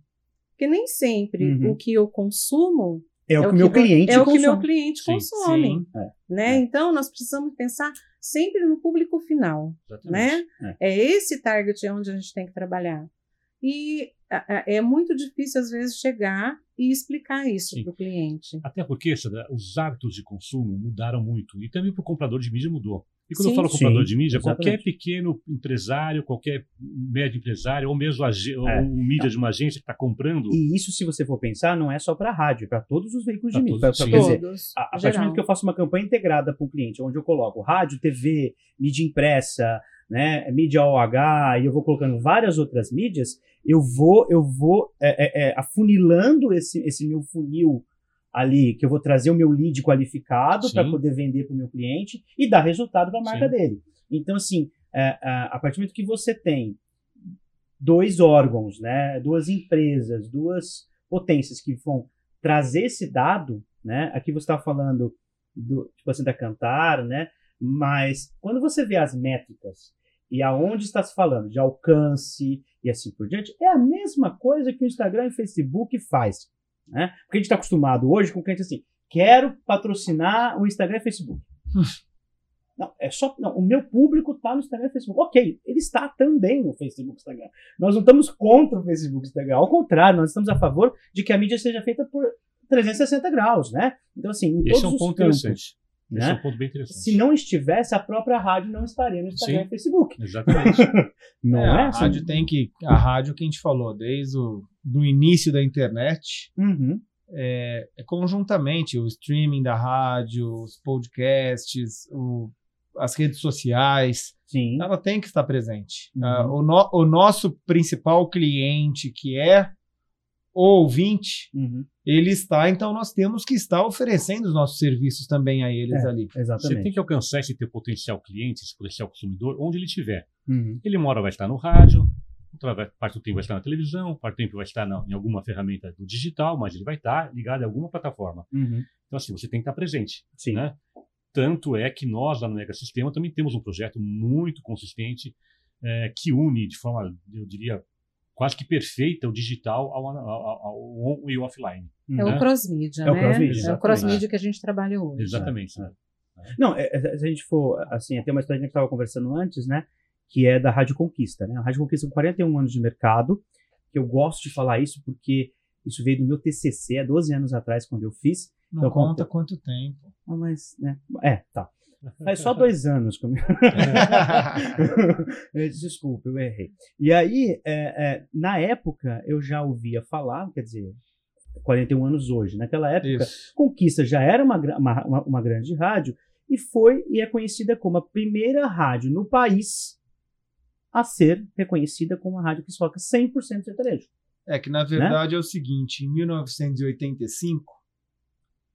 Speaker 5: Porque nem sempre
Speaker 2: Uhum.
Speaker 5: o que eu consumo
Speaker 2: É o que o meu cliente
Speaker 5: é o que
Speaker 2: consome.
Speaker 5: meu cliente consome.
Speaker 4: sim.
Speaker 5: Né?
Speaker 2: É.
Speaker 5: Então, nós precisamos pensar sempre no público final.
Speaker 3: Exatamente.
Speaker 5: Né? É. esse target onde a gente tem que trabalhar. E é muito difícil, às vezes, chegar e explicar isso para o cliente.
Speaker 3: Até porque Sandra, os hábitos de consumo mudaram muito. E também para o comprador de mídia mudou. E quando
Speaker 5: Sim.
Speaker 3: eu falo comprador
Speaker 2: Sim,
Speaker 3: de mídia, qualquer
Speaker 2: exatamente.
Speaker 3: pequeno empresário, qualquer médio empresário, ou mesmo
Speaker 2: É.
Speaker 3: ou mídia de uma agência que está comprando.
Speaker 2: E isso, se você for pensar, não é só para rádio, é para todos os veículos
Speaker 3: Pra
Speaker 2: de mídia.
Speaker 3: todos,
Speaker 2: Pra-. Quer dizer,
Speaker 5: Todos.
Speaker 2: a, a partir do momento que eu faço uma campanha integrada para um cliente, onde eu coloco rádio, TV, mídia impressa, né, mídia OH, e eu vou colocando várias outras mídias, eu vou, eu vou é, é, é, afunilando esse, esse meu funil ali, que eu vou trazer o meu lead qualificado para poder vender para o meu cliente e dar resultado para a marca
Speaker 3: Sim.
Speaker 2: dele. Então, assim, é, é, a partir do momento que você tem dois órgãos, né, duas empresas, duas potências que vão trazer esse dado, né? Aqui você está falando do tipo assim da Cantar, né? Mas quando você vê as métricas e aonde está se falando de alcance e assim por diante, é a mesma coisa que o Instagram e o Facebook faz, né? Porque a gente está acostumado hoje com o cliente assim, quero patrocinar o Instagram e o Facebook. Não, é só. Não, o meu público está no Instagram e Facebook. Ok, ele está também no Facebook e Instagram. Nós não estamos contra o Facebook e Instagram. Ao contrário, nós estamos a favor de que a mídia seja feita por 360 graus, né? Então, assim, em
Speaker 3: Esse
Speaker 2: todos
Speaker 3: é um ponto
Speaker 2: campos,
Speaker 3: interessante.
Speaker 2: Né?
Speaker 3: Esse é um ponto bem interessante.
Speaker 2: Se não estivesse, a própria rádio não estaria no Instagram
Speaker 3: Sim.
Speaker 2: e Facebook.
Speaker 3: Exatamente.
Speaker 2: Não
Speaker 4: É,
Speaker 2: é?
Speaker 4: a
Speaker 2: assim?
Speaker 4: rádio tem que. A rádio que a gente falou, desde o do início da internet,
Speaker 2: Uhum.
Speaker 4: é, é conjuntamente o streaming da rádio, os podcasts, o- as redes sociais,
Speaker 2: Sim.
Speaker 4: ela tem que estar presente.
Speaker 2: Uhum.
Speaker 4: Ah, o, no- o nosso principal cliente, que é o ouvinte,
Speaker 2: Uhum.
Speaker 4: ele está, então nós temos que estar oferecendo os nossos serviços também a eles
Speaker 2: É.
Speaker 4: ali.
Speaker 3: Você
Speaker 2: Exatamente.
Speaker 3: tem que alcançar esse teu potencial cliente, esse potencial consumidor, onde ele estiver.
Speaker 2: Uhum.
Speaker 3: Ele uma hora vai estar no rádio, outra parte do tempo vai estar na televisão, parte do tempo vai estar na- em alguma ferramenta do digital, mas ele vai estar ligado a alguma plataforma.
Speaker 2: Uhum.
Speaker 3: Então, assim, você tem que estar presente.
Speaker 2: Sim.
Speaker 3: Né? Tanto é que nós, lá no Mega Sistema, também temos um projeto muito consistente eh, que une de forma, eu diria, quase que perfeita o digital ao, ao- ao- on e o offline.
Speaker 5: É
Speaker 3: né?
Speaker 5: o cross-mídia,
Speaker 2: É o
Speaker 5: né?
Speaker 2: cross-mídia,
Speaker 5: é cross-mídia que a gente trabalha hoje.
Speaker 3: Exatamente. Né?
Speaker 2: Não, é, se a gente for, assim, tem uma história que a gente estava conversando antes, né? Que é da Rádio Conquista, né? A Rádio Conquista com 41 anos de mercado, que eu gosto de falar isso porque isso veio do meu TCC há 12 anos atrás, quando eu fiz.
Speaker 4: Não
Speaker 2: Então,
Speaker 4: conta
Speaker 2: conta-
Speaker 4: quanto tempo.
Speaker 2: Ah, mas, né? É, tá. Faz só dois anos. comigo. Desculpa, eu errei. E aí, é, é, na época, eu já ouvia falar, quer dizer, 41 anos hoje. Naquela época,
Speaker 4: Isso.
Speaker 2: Conquista já era uma, uma, uma- grande rádio e foi e é conhecida como a primeira rádio no país a ser reconhecida como uma rádio que toca 100% sertanejo.
Speaker 4: É que, na verdade, é o seguinte: em 1985,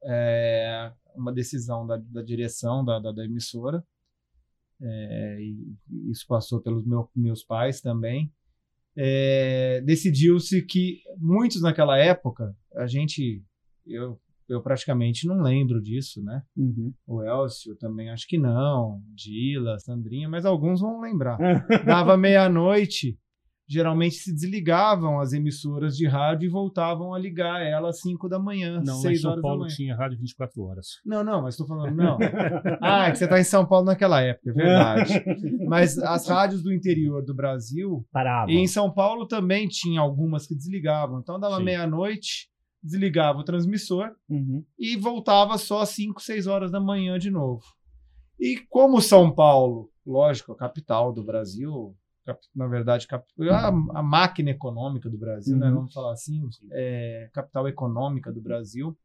Speaker 4: é, uma decisão da, da direção da, da, da emissora, é, e isso passou pelos meu, meus pais também, é, decidiu-se que muitos naquela época, a gente, eu, eu praticamente não lembro disso, né?
Speaker 2: Uhum.
Speaker 4: O Elcio também acho que não, Dila, Sandrinha, mas alguns vão lembrar. Dava meia-noite, geralmente se desligavam as emissoras de rádio e voltavam a ligar ela às 5 da manhã,
Speaker 3: Não, lá em
Speaker 4: 6
Speaker 3: São
Speaker 4: horas da
Speaker 3: Paulo
Speaker 4: manhã.
Speaker 3: tinha rádio 24 horas.
Speaker 4: Não, não, mas estou falando, não. Ah, é que você está em São Paulo naquela época, é verdade. Mas as rádios do interior do Brasil,
Speaker 2: Parava.
Speaker 4: e em São Paulo também tinha algumas que desligavam. Então dava meia-noite, desligava o transmissor
Speaker 2: Uhum.
Speaker 4: e voltava só às 5, 6 horas da manhã de novo. E como São Paulo, lógico, a capital do Brasil, na verdade, a, a máquina econômica do Brasil, né,
Speaker 2: Uhum.
Speaker 4: vamos falar assim, é, capital econômica do Brasil,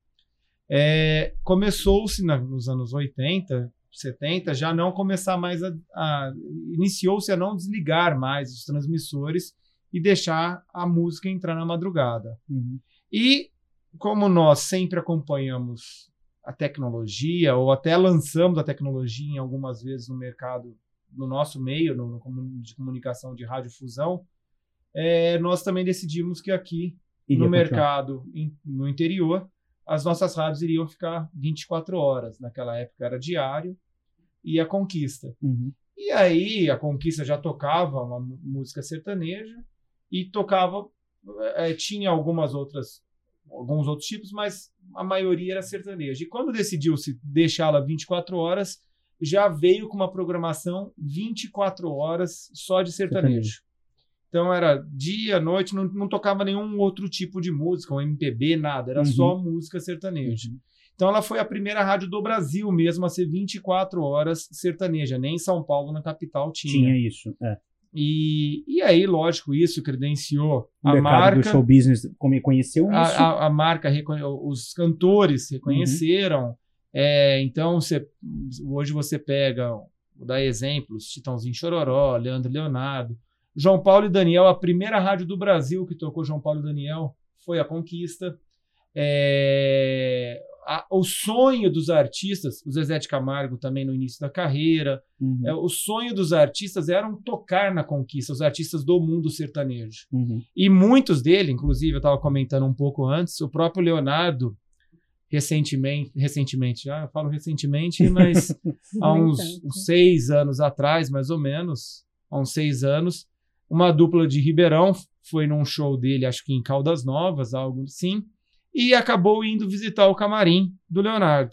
Speaker 4: é, começou-se nos anos 80, 70, já não começar mais a. a- iniciou-se a não desligar mais os transmissores e deixar a música entrar na madrugada.
Speaker 2: Uhum.
Speaker 4: E como nós sempre acompanhamos a tecnologia, ou até lançamos a tecnologia em algumas vezes no mercado, no nosso meio, no, no de comunicação de radiodifusão, é, nós também decidimos que aqui
Speaker 2: Iria
Speaker 4: no mercado in- no interior, as nossas rádios iriam ficar 24 horas. Naquela época era diário e a Conquista.
Speaker 2: Uhum.
Speaker 4: E aí a Conquista já tocava uma música sertaneja e tocava eh, tinha algumas outras alguns outros tipos, mas a maioria era sertaneja. E quando decidiu-se deixá-la 24 horas, já veio com uma programação 24 horas só de sertanejo. Então era dia, noite, não, não tocava nenhum outro tipo de música, um MPB, nada, era
Speaker 2: Uhum.
Speaker 4: só música sertaneja. Então ela foi a primeira rádio do Brasil mesmo a ser 24 horas sertaneja, nem em São Paulo, na capital, tinha.
Speaker 2: Tinha isso. É.
Speaker 4: E, e aí, lógico, isso credenciou
Speaker 2: O
Speaker 4: a marca.
Speaker 2: do show business como conheceu isso.
Speaker 4: A, a- a marca, os cantores reconheceram. É, então, você, hoje você pega, vou dar exemplos, Titãozinho Chororó, Leandro Leonardo, João Paulo e Daniel, a primeira rádio do Brasil que tocou João Paulo e Daniel foi a Conquista. É, a- o sonho dos artistas, o Zezé de Camargo também no início da carreira,
Speaker 2: Uhum.
Speaker 4: é, o sonho dos artistas era tocar na Conquista, os artistas do mundo sertanejo.
Speaker 2: Uhum.
Speaker 4: E muitos dele, inclusive, eu estava comentando um pouco antes, o próprio Leonardo, recentemente, recentemente, já eu falo recentemente, mas há
Speaker 5: Nem
Speaker 4: uns, uns seis anos atrás, mais ou menos, há uns seis anos, uma dupla de Ribeirão foi num show dele, acho que em Caldas Novas, algo assim, e acabou indo visitar o camarim do Leonardo.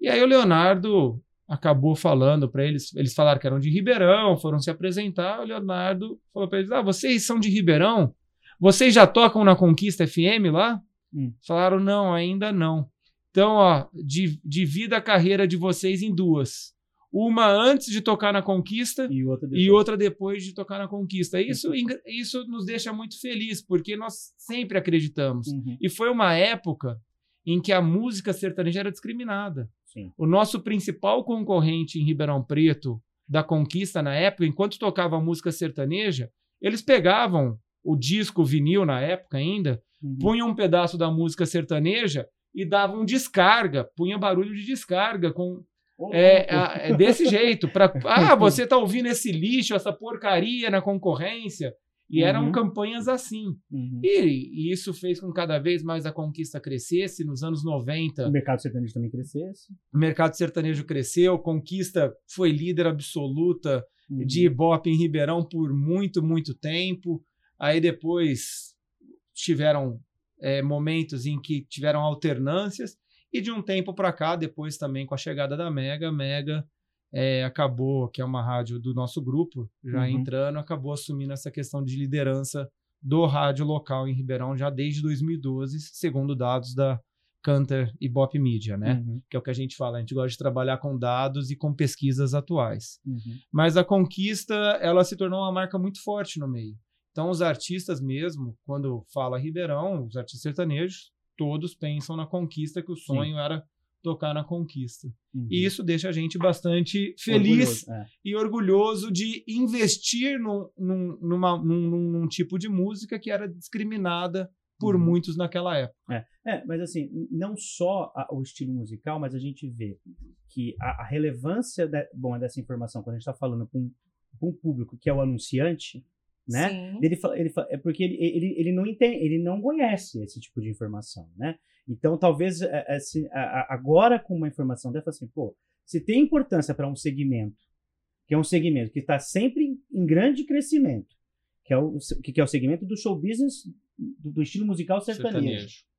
Speaker 4: E aí o Leonardo acabou falando para eles, eles falaram que eram de Ribeirão, foram se apresentar, o Leonardo falou para eles: "Ah, vocês são de Ribeirão? Vocês já tocam na Conquista FM lá?"
Speaker 2: Hum.
Speaker 4: Falaram: "Não, ainda não." Então, ó, di- divida a carreira de vocês em duas. Uma antes de tocar na Conquista
Speaker 2: E outra depois.
Speaker 4: e outra depois de tocar na Conquista. Isso, isso nos deixa muito feliz, porque nós sempre acreditamos.
Speaker 2: Uhum.
Speaker 4: E foi uma época em que a música sertaneja era discriminada.
Speaker 2: Sim.
Speaker 4: O nosso principal concorrente em Ribeirão Preto da Conquista na época, enquanto tocava música sertaneja, eles pegavam o disco vinil na época ainda,
Speaker 2: Uhum.
Speaker 4: punham um pedaço da música sertaneja e davam descarga, punha barulho de descarga com é, a- é desse jeito. Pra, ah, você tá ouvindo esse lixo, essa porcaria na concorrência. E eram
Speaker 2: Uhum.
Speaker 4: campanhas assim.
Speaker 2: Uhum.
Speaker 4: E, e isso fez com que cada vez mais a conquista crescesse. Nos anos 90,
Speaker 2: O mercado sertanejo também crescesse.
Speaker 4: o mercado sertanejo cresceu, conquista foi líder absoluta
Speaker 2: Uhum.
Speaker 4: de Ibope em Ribeirão por muito, muito tempo. Aí depois tiveram é, momentos em que tiveram alternâncias. E de um tempo para cá, depois também com a chegada da Mega, Mega é, acabou, que é uma rádio do nosso grupo, já
Speaker 2: Uhum.
Speaker 4: entrando, acabou assumindo essa questão de liderança do rádio local em Ribeirão já desde 2012, segundo dados da Canter e Bop Media, né?
Speaker 2: Uhum.
Speaker 4: Que é o que a gente fala, a gente gosta de trabalhar com dados e com pesquisas atuais.
Speaker 2: Uhum.
Speaker 4: Mas a conquista, ela se tornou uma marca muito forte no meio. Então, os artistas mesmo, quando fala Ribeirão, os artistas sertanejos, todos pensam na conquista, que o sonho era tocar na conquista.
Speaker 2: Uhum.
Speaker 4: E isso deixa a gente bastante feliz
Speaker 2: Orgulhoso, é.
Speaker 4: e orgulhoso de investir num, num, numa- num- num- tipo de música que era discriminada por
Speaker 2: Uhum.
Speaker 4: muitos naquela época.
Speaker 2: É, mas assim, não só a- o estilo musical, mas a gente vê que a, a relevância da- bom, dessa informação, quando a gente está falando com um, com um público que é o anunciante, né?
Speaker 5: Sim.
Speaker 2: Ele, ele, é porque ele, ele, ele não entende, ele não conhece esse tipo de informação, né? Então, talvez é, é, se- a- a- agora com uma informação dessa, assim, pô, se tem importância para um segmento, que é um segmento que está sempre em, grande crescimento, que é, o, que é o segmento do show business, do, do estilo musical sertanejo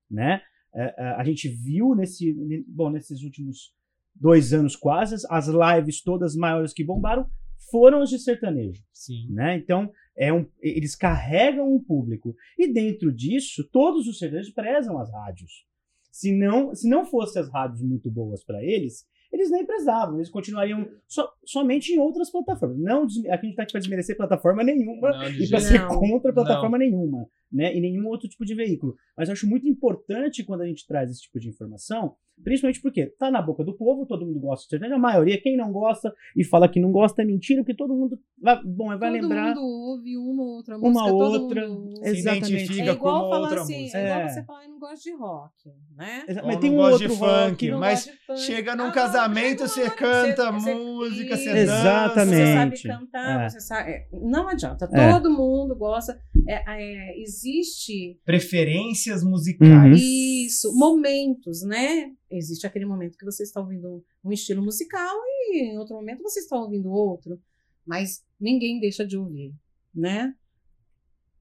Speaker 2: né? É, é, a gente viu nesse, ne- bom, nesses últimos dois anos quase, as lives todas maiores que bombaram foram as de sertanejo,
Speaker 4: Sim.
Speaker 2: né? Então, é um, eles carregam um público. E dentro disso, todos os sertanejos prezam as rádios. Se não, se não fossem as rádios muito boas para eles, eles nem prezavam, eles continuariam so- somente em outras plataformas. Não, aqui a gente está aqui para desmerecer plataforma nenhuma
Speaker 4: Não,
Speaker 2: e para ser
Speaker 5: Não.
Speaker 2: contra plataforma nenhuma, né? E nenhum outro tipo de veículo. Mas eu acho muito importante quando a gente traz esse tipo de informação, principalmente porque tá na boca do povo, todo mundo gosta de sertanejo, a maioria, quem não gosta e fala que não gosta é mentira, porque todo mundo vai, bom, vai
Speaker 5: todo
Speaker 2: lembrar
Speaker 5: mundo ouve uma ou outra
Speaker 2: uma
Speaker 5: música, todo
Speaker 2: outra,
Speaker 5: mundo.
Speaker 4: Se
Speaker 2: exatamente.
Speaker 4: identifica
Speaker 5: É igual
Speaker 4: como
Speaker 5: falar
Speaker 4: outra
Speaker 5: assim,
Speaker 4: música.
Speaker 5: é igual
Speaker 2: É.
Speaker 5: você falar, eu não gosto de rock, né?
Speaker 4: Ou
Speaker 2: mas
Speaker 4: não
Speaker 2: tem um
Speaker 4: gosta de
Speaker 2: outro
Speaker 4: funk,
Speaker 2: rock,
Speaker 5: Não
Speaker 4: mas
Speaker 5: gosto de funk.
Speaker 4: chega num
Speaker 5: Ah,
Speaker 4: casamento, você
Speaker 5: hora
Speaker 4: canta
Speaker 5: você-
Speaker 4: música,
Speaker 5: Isso.
Speaker 4: você dança.
Speaker 2: Exatamente.
Speaker 5: Você sabe cantar,
Speaker 2: É.
Speaker 5: você sabe. é, Não adianta.
Speaker 2: É.
Speaker 5: Todo mundo gosta. É, é, existe
Speaker 4: Preferências
Speaker 2: Uhum.
Speaker 4: musicais.
Speaker 5: isso, momentos, né? Existe aquele momento que você está ouvindo um estilo musical e em outro momento você está ouvindo outro, mas ninguém deixa de ouvir, né?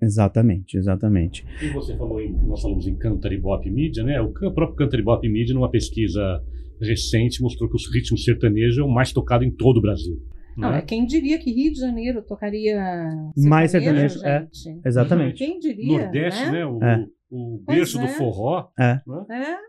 Speaker 2: Exatamente, exatamente.
Speaker 3: E você falou em, nós falamos em Country Bop Media, né? O can- próprio Country Bop Media, numa pesquisa recente, mostrou que o ritmo sertanejo é o mais tocado em todo o Brasil.
Speaker 5: Não,
Speaker 3: né?
Speaker 5: é quem diria que Rio de Janeiro tocaria
Speaker 2: Mais sertanejo, é. Exatamente.
Speaker 5: Quem diria,
Speaker 3: Nordeste, né? O,
Speaker 2: É.
Speaker 3: o
Speaker 5: Pois
Speaker 3: berço do
Speaker 5: é.
Speaker 3: forró
Speaker 5: É,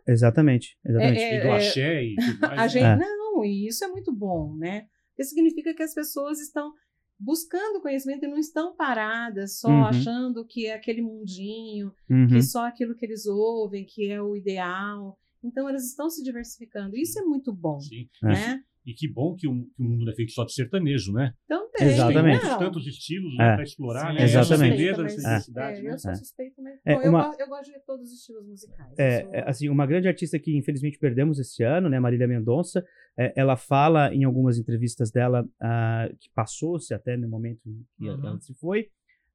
Speaker 2: Exatamente, exatamente.
Speaker 5: É,
Speaker 3: e do axé e tudo mais.
Speaker 5: a
Speaker 3: né?
Speaker 5: gente,
Speaker 2: É.
Speaker 5: não, e isso é muito bom, né? Porque significa que as pessoas estão buscando conhecimento e não estão paradas só
Speaker 2: Uhum.
Speaker 5: achando que é aquele mundinho,
Speaker 2: Uhum.
Speaker 5: que só aquilo que eles ouvem, que é o ideal. Então eles estão se diversificando. Isso é muito bom,
Speaker 3: Sim.
Speaker 2: É.
Speaker 5: né?
Speaker 3: E que bom que o, que o mundo não é feito só de sertanejo, né?
Speaker 5: Também.
Speaker 2: Exatamente.
Speaker 3: Tem
Speaker 5: não.
Speaker 3: outros tantos estilos
Speaker 2: É.
Speaker 3: né, para explorar,
Speaker 4: Sim,
Speaker 3: né?
Speaker 2: exatamente.
Speaker 3: Essa
Speaker 5: sou
Speaker 3: diversidade,
Speaker 5: é,
Speaker 3: né?
Speaker 5: eu sou
Speaker 2: É.
Speaker 5: suspeita, mas
Speaker 2: É,
Speaker 5: bom, eu,
Speaker 2: uma-
Speaker 5: eu gosto de todos os estilos musicais.
Speaker 2: É,
Speaker 5: Eu sou-
Speaker 2: é, assim, uma grande artista que infelizmente perdemos esse ano, né, Marília Mendonça, é, ela fala em algumas entrevistas dela ah, que passou-se até no momento em que
Speaker 4: Uhum.
Speaker 2: ela se foi,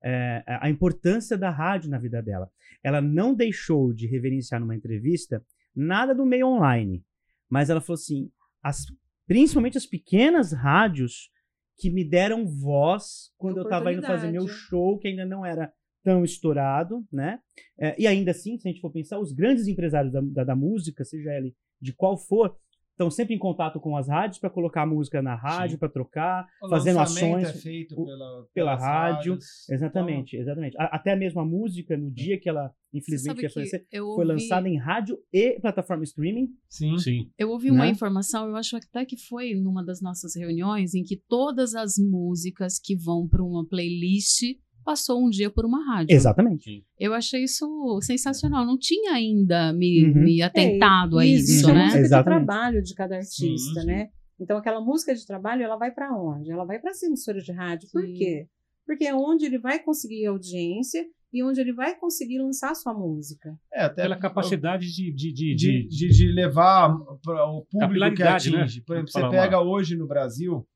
Speaker 2: é, a importância da rádio na vida dela. Ela não deixou de reverenciar numa entrevista nada do meio online, mas ela falou assim, as, principalmente as pequenas rádios que me deram voz quando eu estava indo fazer meu show, que ainda não era tão estourado, né? É, e ainda assim, se a gente for pensar, os grandes empresários da, da, da música, seja ele de qual for, estão sempre em contato com as rádios para colocar a música na rádio, para trocar,
Speaker 4: O
Speaker 2: fazendo
Speaker 4: lançamento
Speaker 2: ações.
Speaker 4: é feito pela,
Speaker 2: pela rádio,
Speaker 4: rádios.
Speaker 2: Exatamente, exatamente. A- até mesmo a música, no dia que ela, infelizmente, falecer,
Speaker 6: eu
Speaker 2: foi
Speaker 6: ouvi,
Speaker 2: lançada em rádio e plataforma streaming.
Speaker 4: Então, sim.
Speaker 3: Sim.
Speaker 6: eu ouvi uma
Speaker 2: né?
Speaker 6: informação, eu acho até que foi numa das nossas reuniões, em que todas as músicas que vão para uma playlist passou um dia por uma rádio.
Speaker 2: Exatamente.
Speaker 6: Eu achei isso sensacional. Não tinha ainda me,
Speaker 2: Uhum.
Speaker 6: me atentado a
Speaker 5: É, e
Speaker 6: isso,
Speaker 5: a
Speaker 6: né?
Speaker 5: música
Speaker 2: Exatamente.
Speaker 5: de trabalho de cada artista,
Speaker 3: Sim, sim.
Speaker 5: né? Então aquela música de trabalho, ela vai para onde? Ela vai para as emissoras de rádio. Por
Speaker 6: Sim.
Speaker 5: quê? Porque é onde ele vai conseguir audiência e onde ele vai conseguir lançar a sua música.
Speaker 4: É, até
Speaker 3: Pela capacidade de, de, de,
Speaker 4: de,
Speaker 3: de-
Speaker 4: levar para o público que
Speaker 3: né?
Speaker 4: atinge. Por exemplo, você pega hoje no Brasil,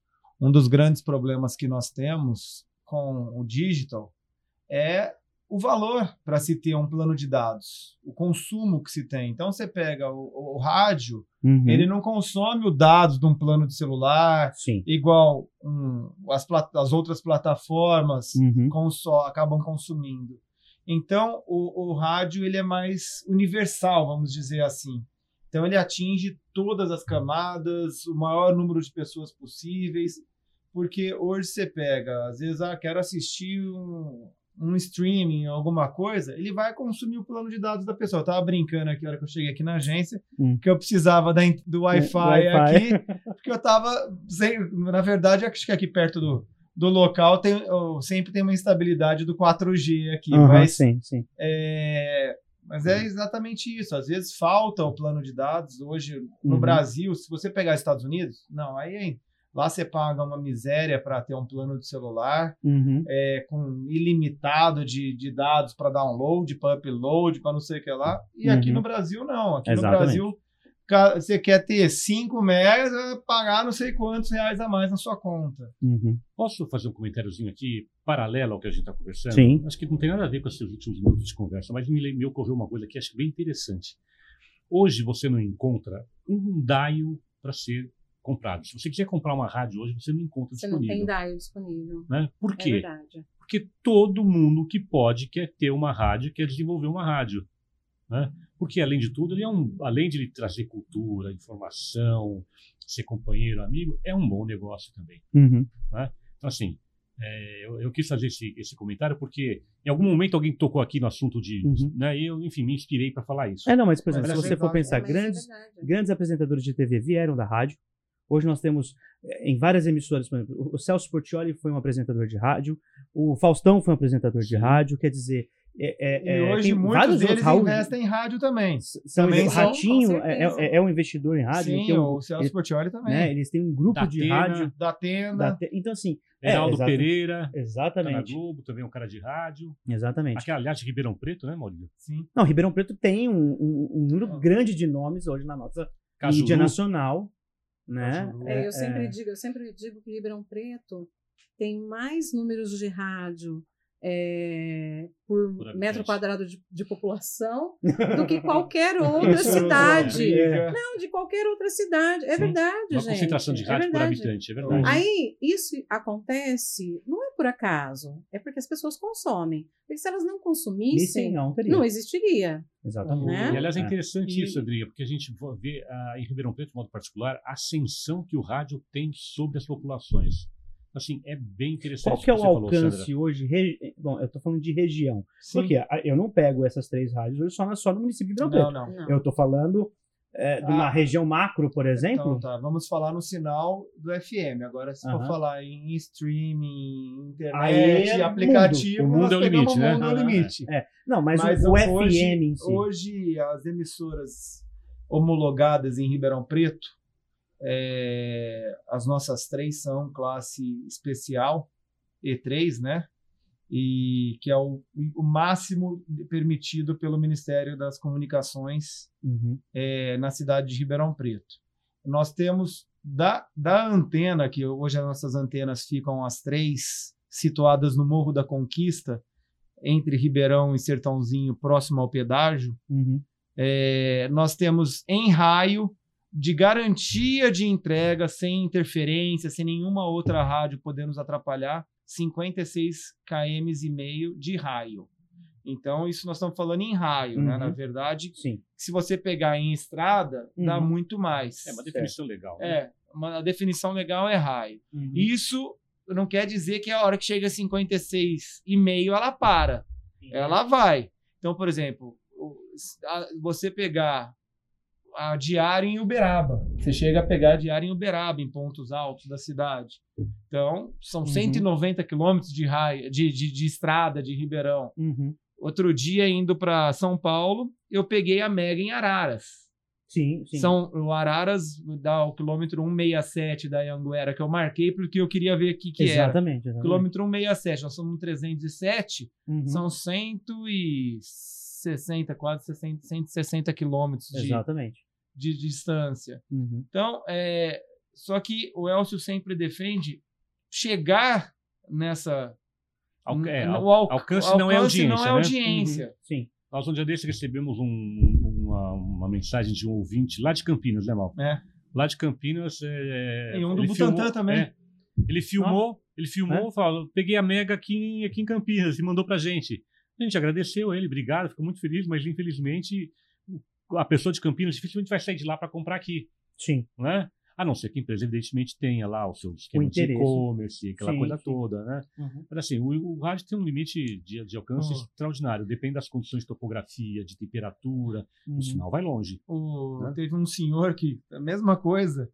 Speaker 4: um dos grandes problemas que nós temos com o digital é o valor para se ter um plano de dados, o consumo que se tem. Então você pega o, o rádio,
Speaker 2: Uhum.
Speaker 4: ele não consome os dados de um plano de celular,
Speaker 2: Sim.
Speaker 4: igual um, as, as outras plataformas
Speaker 2: Uhum.
Speaker 4: acabam consumindo. Então, o, o rádio ele é mais universal, vamos dizer assim. Então, ele atinge todas as camadas, o maior número de pessoas possíveis, porque hoje você pega, às vezes, ah, quero assistir um, um streaming, alguma coisa, ele vai consumir o plano de dados da pessoa. Eu estava brincando aqui, na hora que eu cheguei aqui na agência,
Speaker 2: Hum.
Speaker 4: que eu precisava da, do Wi-Fi
Speaker 2: Wi-Fi.
Speaker 4: aqui, porque eu estava, na verdade, acho que aqui perto do, do local tem, sempre tem uma instabilidade do 4G aqui,
Speaker 2: Aham,
Speaker 4: mas,
Speaker 2: sim, sim.
Speaker 4: é, mas é exatamente isso. Às vezes falta o plano de dados. Hoje, no
Speaker 2: Uhum.
Speaker 4: Brasil, se você pegar Estados Unidos, não, aí hein, lá você paga uma miséria para ter um plano de celular
Speaker 2: Uhum.
Speaker 4: é, com ilimitado de, de dados para download, para upload, para não sei o que lá. E aqui
Speaker 2: Uhum.
Speaker 4: no Brasil, não. Aqui
Speaker 2: Exatamente.
Speaker 4: no Brasil, você quer ter 5 megas, vai pagar não sei quantos reais a mais na sua conta.
Speaker 2: Uhum.
Speaker 3: Posso fazer um comentáriozinho aqui, paralelo ao que a gente está conversando?
Speaker 2: Sim.
Speaker 3: Acho que não tem nada a ver com esses últimos minutos de conversa, mas me, me ocorreu uma coisa que acho bem interessante. Hoje você não encontra um dial para ser comprado. Se você quiser comprar uma rádio hoje, você não encontra
Speaker 5: Você não
Speaker 3: disponível.
Speaker 5: tem dial disponível.
Speaker 3: né? Por
Speaker 5: É
Speaker 3: quê?
Speaker 5: verdade.
Speaker 3: Porque todo mundo que pode quer ter uma rádio, quer desenvolver uma rádio. Né? Porque, além de tudo, ele é um, além de ele trazer cultura, informação, ser companheiro, amigo, é um bom negócio também.
Speaker 2: Uhum.
Speaker 3: Então, assim, é, eu, eu quis fazer esse, esse comentário porque em algum momento alguém tocou aqui no assunto de.
Speaker 2: Uhum.
Speaker 3: Né, e eu, enfim, me inspirei para falar isso.
Speaker 2: É, não, mas, por exemplo,
Speaker 4: Mas
Speaker 2: se
Speaker 4: é
Speaker 2: você for pensar,
Speaker 5: é
Speaker 2: grandes, grandes apresentadores de TV vieram da rádio. Hoje nós temos eh, em várias emissoras, por exemplo, o- Celso Portioli foi um apresentador de rádio, o Faustão foi um apresentador de rádio, quer dizer, é,
Speaker 4: E
Speaker 2: é, é,
Speaker 4: hoje muitos deles
Speaker 2: Raul,
Speaker 4: investem em rádio também.
Speaker 2: são,
Speaker 4: também
Speaker 2: o
Speaker 4: são,
Speaker 2: Ratinho
Speaker 5: com
Speaker 2: é, é- é um investidor em rádio,
Speaker 4: Sim,
Speaker 2: um,
Speaker 4: o Celso
Speaker 2: ele-
Speaker 4: Portioli também.
Speaker 2: né, eles têm um grupo de
Speaker 3: Datena,
Speaker 2: rádio.
Speaker 4: Da Tenda.
Speaker 2: da te- então, assim, é, exata-
Speaker 3: Pereira, tá na
Speaker 2: exatamente,
Speaker 3: Globo, também é um cara de rádio.
Speaker 2: exatamente.
Speaker 3: Aqui, aliás, de Ribeirão Preto, né, Maurício?
Speaker 4: Sim.
Speaker 2: Não, Ribeirão Preto tem um, um- um número
Speaker 4: Ah.
Speaker 2: grande de nomes hoje na nossa
Speaker 3: Cajuru.
Speaker 2: mídia nacional, né?
Speaker 5: É, eu, sempre Digo, eu sempre digo que Ribeirão Preto tem mais números de rádio é, por,
Speaker 3: Por
Speaker 5: metro quadrado de, de população do que qualquer outra
Speaker 2: Isso,
Speaker 5: cidade.
Speaker 2: é.
Speaker 5: Não, de qualquer outra cidade. É
Speaker 3: Sim.
Speaker 5: verdade,
Speaker 3: Uma
Speaker 5: gente.
Speaker 3: concentração de
Speaker 5: é
Speaker 3: rádio por
Speaker 5: verdade.
Speaker 3: habitante, é verdade.
Speaker 5: Aí, isso acontece, não é por acaso, é porque as pessoas consomem. Porque se elas não consumissem,
Speaker 2: não
Speaker 5: não existiria.
Speaker 2: Exatamente.
Speaker 5: Né?
Speaker 3: E, aliás, é
Speaker 2: É.
Speaker 3: interessante isso, Adria, porque a gente vê ah, em Ribeirão Preto, de modo particular, a ascensão que o rádio tem sobre as populações. Assim, é bem interessante.
Speaker 2: Qual que é o
Speaker 3: falou,
Speaker 2: alcance
Speaker 3: Sandra.
Speaker 2: hoje? re- Bom, eu tô falando de região.
Speaker 4: Sim.
Speaker 2: Porque eu não pego essas três rádios hoje só, na- só no município de Ribeirão
Speaker 4: Não,
Speaker 2: Preto.
Speaker 4: não.
Speaker 5: Não.
Speaker 2: Eu tô falando é, de uma
Speaker 4: Ah.
Speaker 2: região macro, por exemplo.
Speaker 4: Então, tá. Vamos falar no sinal do FM. Agora, se for
Speaker 2: Aham.
Speaker 4: falar em streaming, internet,
Speaker 2: é
Speaker 4: aplicativo,
Speaker 3: mundo. O mundo é o limite, né?
Speaker 4: O mundo é o limite.
Speaker 2: É. Não, mas,
Speaker 4: Mas
Speaker 2: o, o FM
Speaker 4: hoje,
Speaker 2: em si.
Speaker 4: hoje as emissoras homologadas em Ribeirão Preto, é, as nossas três são classe especial E3, né? E que é o, o máximo permitido pelo Ministério das Comunicações
Speaker 2: Uhum.
Speaker 4: é, na cidade de Ribeirão Preto. Nós temos da, da antena, que hoje as nossas antenas ficam as três situadas no Morro da Conquista, entre Ribeirão e Sertãozinho, próximo ao pedágio,
Speaker 2: Uhum.
Speaker 4: é, nós temos em raio de garantia de entrega, sem interferência, sem nenhuma outra rádio poder nos atrapalhar, 56 km e meio de raio. Então, isso nós estamos falando em raio, né?
Speaker 2: Uhum.
Speaker 4: Na verdade,
Speaker 2: Sim.
Speaker 4: se você pegar em estrada, dá
Speaker 2: Uhum.
Speaker 4: muito mais.
Speaker 3: É uma definição legal. né?
Speaker 4: É, uma, a definição legal é raio.
Speaker 2: Uhum.
Speaker 4: Isso não quer dizer que a hora que chega a 56 e meio ela para. Ela vai. Então, por exemplo, você pegar a diária em Uberaba. Você chega a pegar a diária em Uberaba, em pontos altos da cidade. Então, são
Speaker 2: Uhum.
Speaker 4: 190 quilômetros de, raio, de, de, de estrada de Ribeirão.
Speaker 2: Uhum.
Speaker 4: Outro dia, indo para São Paulo, eu peguei a Mega em Araras.
Speaker 2: Sim, sim.
Speaker 4: São o Araras dá o quilômetro 167 da Anguera que eu marquei porque eu queria ver o que, que era.
Speaker 2: exatamente, exatamente.
Speaker 4: Quilômetro 167, nós somos no 307,
Speaker 2: Uhum.
Speaker 4: são 160, quase 60, 160 quilômetros de,
Speaker 2: Exatamente.
Speaker 4: De distância.
Speaker 2: Uhum.
Speaker 4: Então, é, só que o Elcio sempre defende chegar nessa.
Speaker 3: Alca- é, al-
Speaker 4: alc-
Speaker 3: alcance não é audiência,
Speaker 4: não é
Speaker 3: né?
Speaker 4: audiência.
Speaker 2: Uhum. Sim.
Speaker 3: Nós, um dia desse, recebemos um- uma, uma mensagem de um ouvinte lá de Campinas, né, Mal?
Speaker 4: É.
Speaker 3: Lá de Campinas. É,
Speaker 4: E um do Butantã
Speaker 3: filmou-
Speaker 4: também.
Speaker 3: é, ele filmou, ele filmou,
Speaker 2: É?
Speaker 3: falou, peguei a Mega aqui, em- aqui em Campinas e mandou pra gente. A gente agradeceu ele, obrigado, ficou muito feliz, mas infelizmente a pessoa de Campinas dificilmente vai sair de lá para comprar aqui,
Speaker 2: Sim.
Speaker 3: né? A não ser que a empresa, evidentemente, tenha lá o seu esquema de
Speaker 2: interesse.
Speaker 3: e-commerce, aquela
Speaker 2: Sim,
Speaker 3: coisa
Speaker 2: sim.
Speaker 3: toda, né?
Speaker 2: Uhum.
Speaker 3: Mas assim, o, o rádio tem um limite de, de alcance
Speaker 4: Uhum.
Speaker 3: extraordinário, depende das condições de topografia, de temperatura,
Speaker 2: Uhum.
Speaker 3: o sinal vai longe.
Speaker 4: O-
Speaker 3: Né?
Speaker 4: Teve um senhor que, a mesma coisa,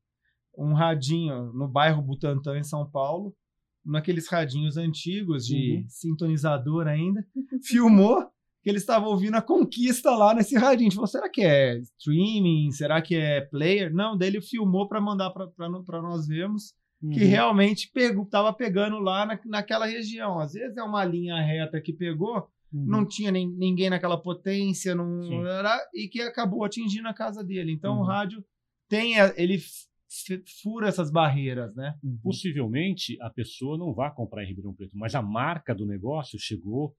Speaker 4: um radinho no bairro Butantã, em São Paulo, naqueles radinhos antigos de
Speaker 2: Uhum.
Speaker 4: sintonizador ainda, filmou que ele estava ouvindo a conquista lá nesse radinho. A gente falou, será que é streaming? Será que é player? Não, daí ele filmou para mandar para nós vermos que
Speaker 2: Uhum.
Speaker 4: realmente pegou, tava pegando lá na, naquela região. Às vezes é uma linha reta que pegou,
Speaker 2: Uhum.
Speaker 4: não tinha nem, ninguém naquela potência, não e que acabou atingindo a casa dele. Então o
Speaker 2: Uhum.
Speaker 4: rádio tem, a- ele fura essas barreiras, né?
Speaker 2: Uhum.
Speaker 3: Possivelmente a pessoa não vá comprar em Ribeirão Preto, mas a marca do negócio chegou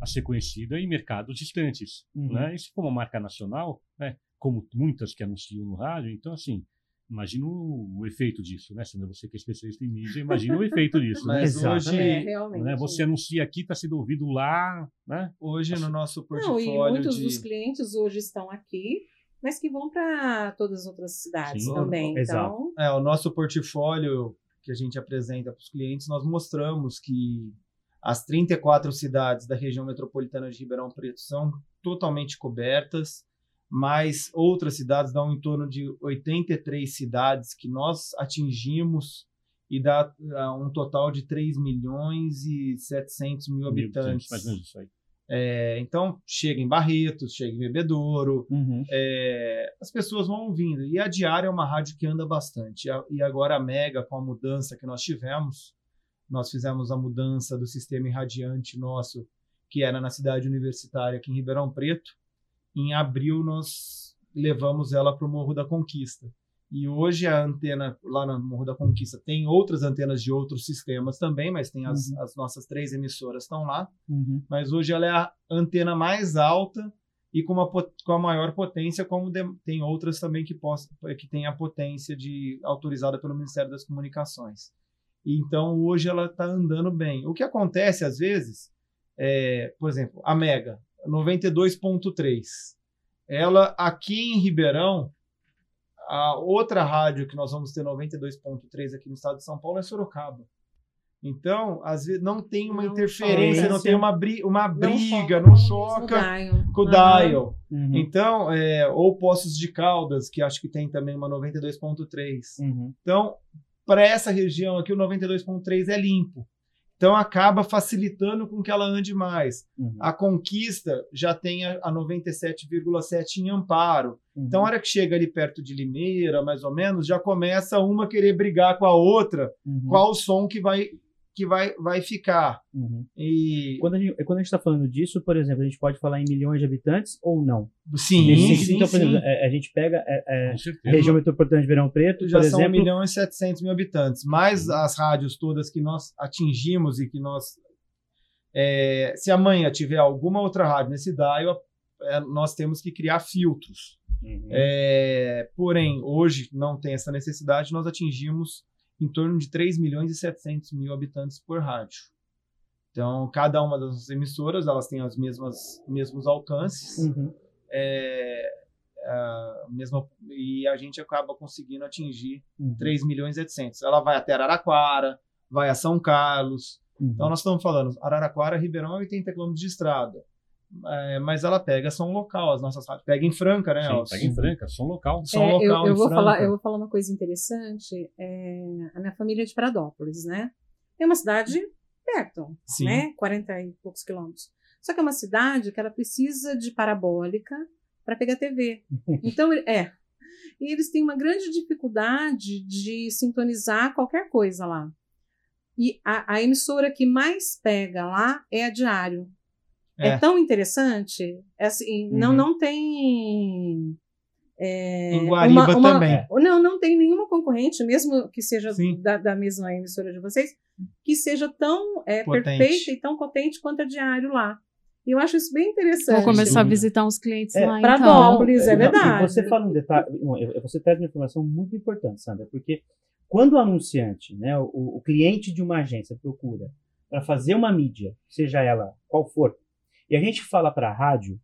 Speaker 3: a ser conhecida em mercados distantes.
Speaker 2: Uhum.
Speaker 3: Né? E se for uma marca nacional, né, como muitas que anunciam no rádio, então assim, imagina o, o efeito disso, né? Sendo você que é especialista em mídia, imagina o efeito disso. né?
Speaker 4: Mas
Speaker 2: Exatamente.
Speaker 4: hoje,
Speaker 5: É, realmente.
Speaker 3: Né? Você anuncia aqui, está sendo ouvido lá, né?
Speaker 4: hoje no nosso
Speaker 5: Não,
Speaker 4: portfólio
Speaker 5: e muitos
Speaker 4: de...
Speaker 5: dos clientes hoje estão aqui, mas que vão para todas as outras cidades
Speaker 3: Sim.
Speaker 5: também.
Speaker 2: Exato.
Speaker 5: Então,
Speaker 4: É, o nosso portfólio que a gente apresenta para os clientes, nós mostramos que as 34 cidades da região metropolitana de Ribeirão Preto são totalmente cobertas, mas outras cidades dão em torno de 83 cidades que nós atingimos e dá ah, um total de 3 milhões e 700 mil habitantes.
Speaker 3: Mais ou menos isso aí.
Speaker 4: É, então, chega em Barretos, chega em Bebedouro,
Speaker 2: Uhum.
Speaker 4: é, as pessoas vão ouvindo. E a Diária é uma rádio que anda bastante. E E agora a Mega, com a mudança que nós tivemos, nós fizemos a mudança do sistema irradiante nosso, que era na cidade universitária aqui em Ribeirão Preto. Em abril, nós levamos ela para o Morro da Conquista. E hoje a antena lá no Morro da Conquista tem outras antenas de outros sistemas também, mas tem as,
Speaker 2: Uhum.
Speaker 4: as nossas três emissoras estão lá.
Speaker 2: Uhum.
Speaker 4: Mas hoje ela é a antena mais alta e com, uma, com a maior potência, como de- tem outras também que, possa, que tem a potência de autorizada pelo Ministério das Comunicações. Então hoje ela está andando bem. O que acontece às vezes, é, por exemplo, a Mega 92.3, ela aqui em Ribeirão, a outra rádio que nós vamos ter 92.3 aqui no estado de São Paulo é Sorocaba. Então, às vezes não tem uma
Speaker 5: Não
Speaker 4: interferência, não tem uma, bri uma
Speaker 5: Não
Speaker 4: briga, não choca com o dial.
Speaker 2: Uhum.
Speaker 4: Então, é, ou Poços de Caldas, que acho que tem também uma 92.3.
Speaker 2: Uhum.
Speaker 4: Então, para essa região aqui, o 92.3 é limpo. Então, acaba facilitando com que ela ande mais.
Speaker 2: Uhum.
Speaker 4: A Conquista já tem a, a 97,7 em Amparo.
Speaker 2: Uhum.
Speaker 4: Então, a hora que chega ali perto de Limeira, mais ou menos, já começa uma querer brigar com a outra,
Speaker 2: Uhum.
Speaker 4: qual o som que vai, que vai, vai ficar.
Speaker 2: Uhum.
Speaker 4: E
Speaker 2: Quando a gente quando a está falando disso, por exemplo, a gente pode falar em milhões de habitantes ou não?
Speaker 4: sim,
Speaker 2: Nesse
Speaker 4: sim,
Speaker 2: sentido, então, por
Speaker 4: sim.
Speaker 2: exemplo, é, a gente pega é, é, a região metropolitana de Verão Preto,
Speaker 4: já
Speaker 2: por
Speaker 4: são 1
Speaker 2: exemplo.
Speaker 4: milhão e 700 mil habitantes, mais as rádios todas que nós atingimos e que nós. é, se amanhã tiver alguma outra rádio nesse dial, é, nós temos que criar filtros.
Speaker 2: Uhum.
Speaker 4: É, porém, hoje não tem essa necessidade, nós atingimos em torno de 3 milhões e 700 mil habitantes por rádio. Então, cada uma das emissoras, elas têm mesmas mesmos alcances,
Speaker 2: Uhum.
Speaker 4: é, a mesma, e a gente acaba conseguindo atingir
Speaker 2: Uhum.
Speaker 4: 3 milhões e 700. Ela vai até Araraquara, vai a São Carlos.
Speaker 2: Uhum.
Speaker 4: Então, nós estamos falando, Araraquara, Ribeirão, é 80 quilômetros de estrada. É, mas ela pega som local, as nossas rádios. Pega em Franca, né?
Speaker 3: Sim, pega em Franca, som local.
Speaker 4: Som
Speaker 5: É, eu,
Speaker 4: local
Speaker 5: eu
Speaker 4: em
Speaker 5: vou
Speaker 4: Franca.
Speaker 5: falar, eu vou falar uma coisa interessante. É, a minha família é de Paradópolis, né? É uma cidade perto,
Speaker 4: Sim.
Speaker 5: né? 40 e poucos quilômetros. Só que é uma cidade que ela precisa de parabólica para pegar TV. Então, é. E eles têm uma grande dificuldade de sintonizar qualquer coisa lá. E a, a emissora que mais pega lá é a Diário. É,
Speaker 4: É.
Speaker 5: tão interessante. É assim, não,
Speaker 2: Uhum.
Speaker 5: não tem. é,
Speaker 4: Em Guariba
Speaker 5: uma- uma-
Speaker 4: também.
Speaker 5: Não, não tem nenhuma concorrente, mesmo que seja da, da mesma emissora de vocês, que seja tão é, perfeita e tão potente quanto a Diário lá. E eu acho isso bem interessante.
Speaker 6: Vou começar a visitar uns clientes
Speaker 2: É,
Speaker 6: lá,
Speaker 5: pra
Speaker 6: então.
Speaker 5: Dópolis, é
Speaker 2: Não,
Speaker 5: verdade.
Speaker 2: E você fala um detalhe, você traz uma informação muito importante, Sandra, porque quando o anunciante, né, o, o cliente de uma agência procura para fazer uma mídia, seja ela qual for, e a gente fala para a rádio,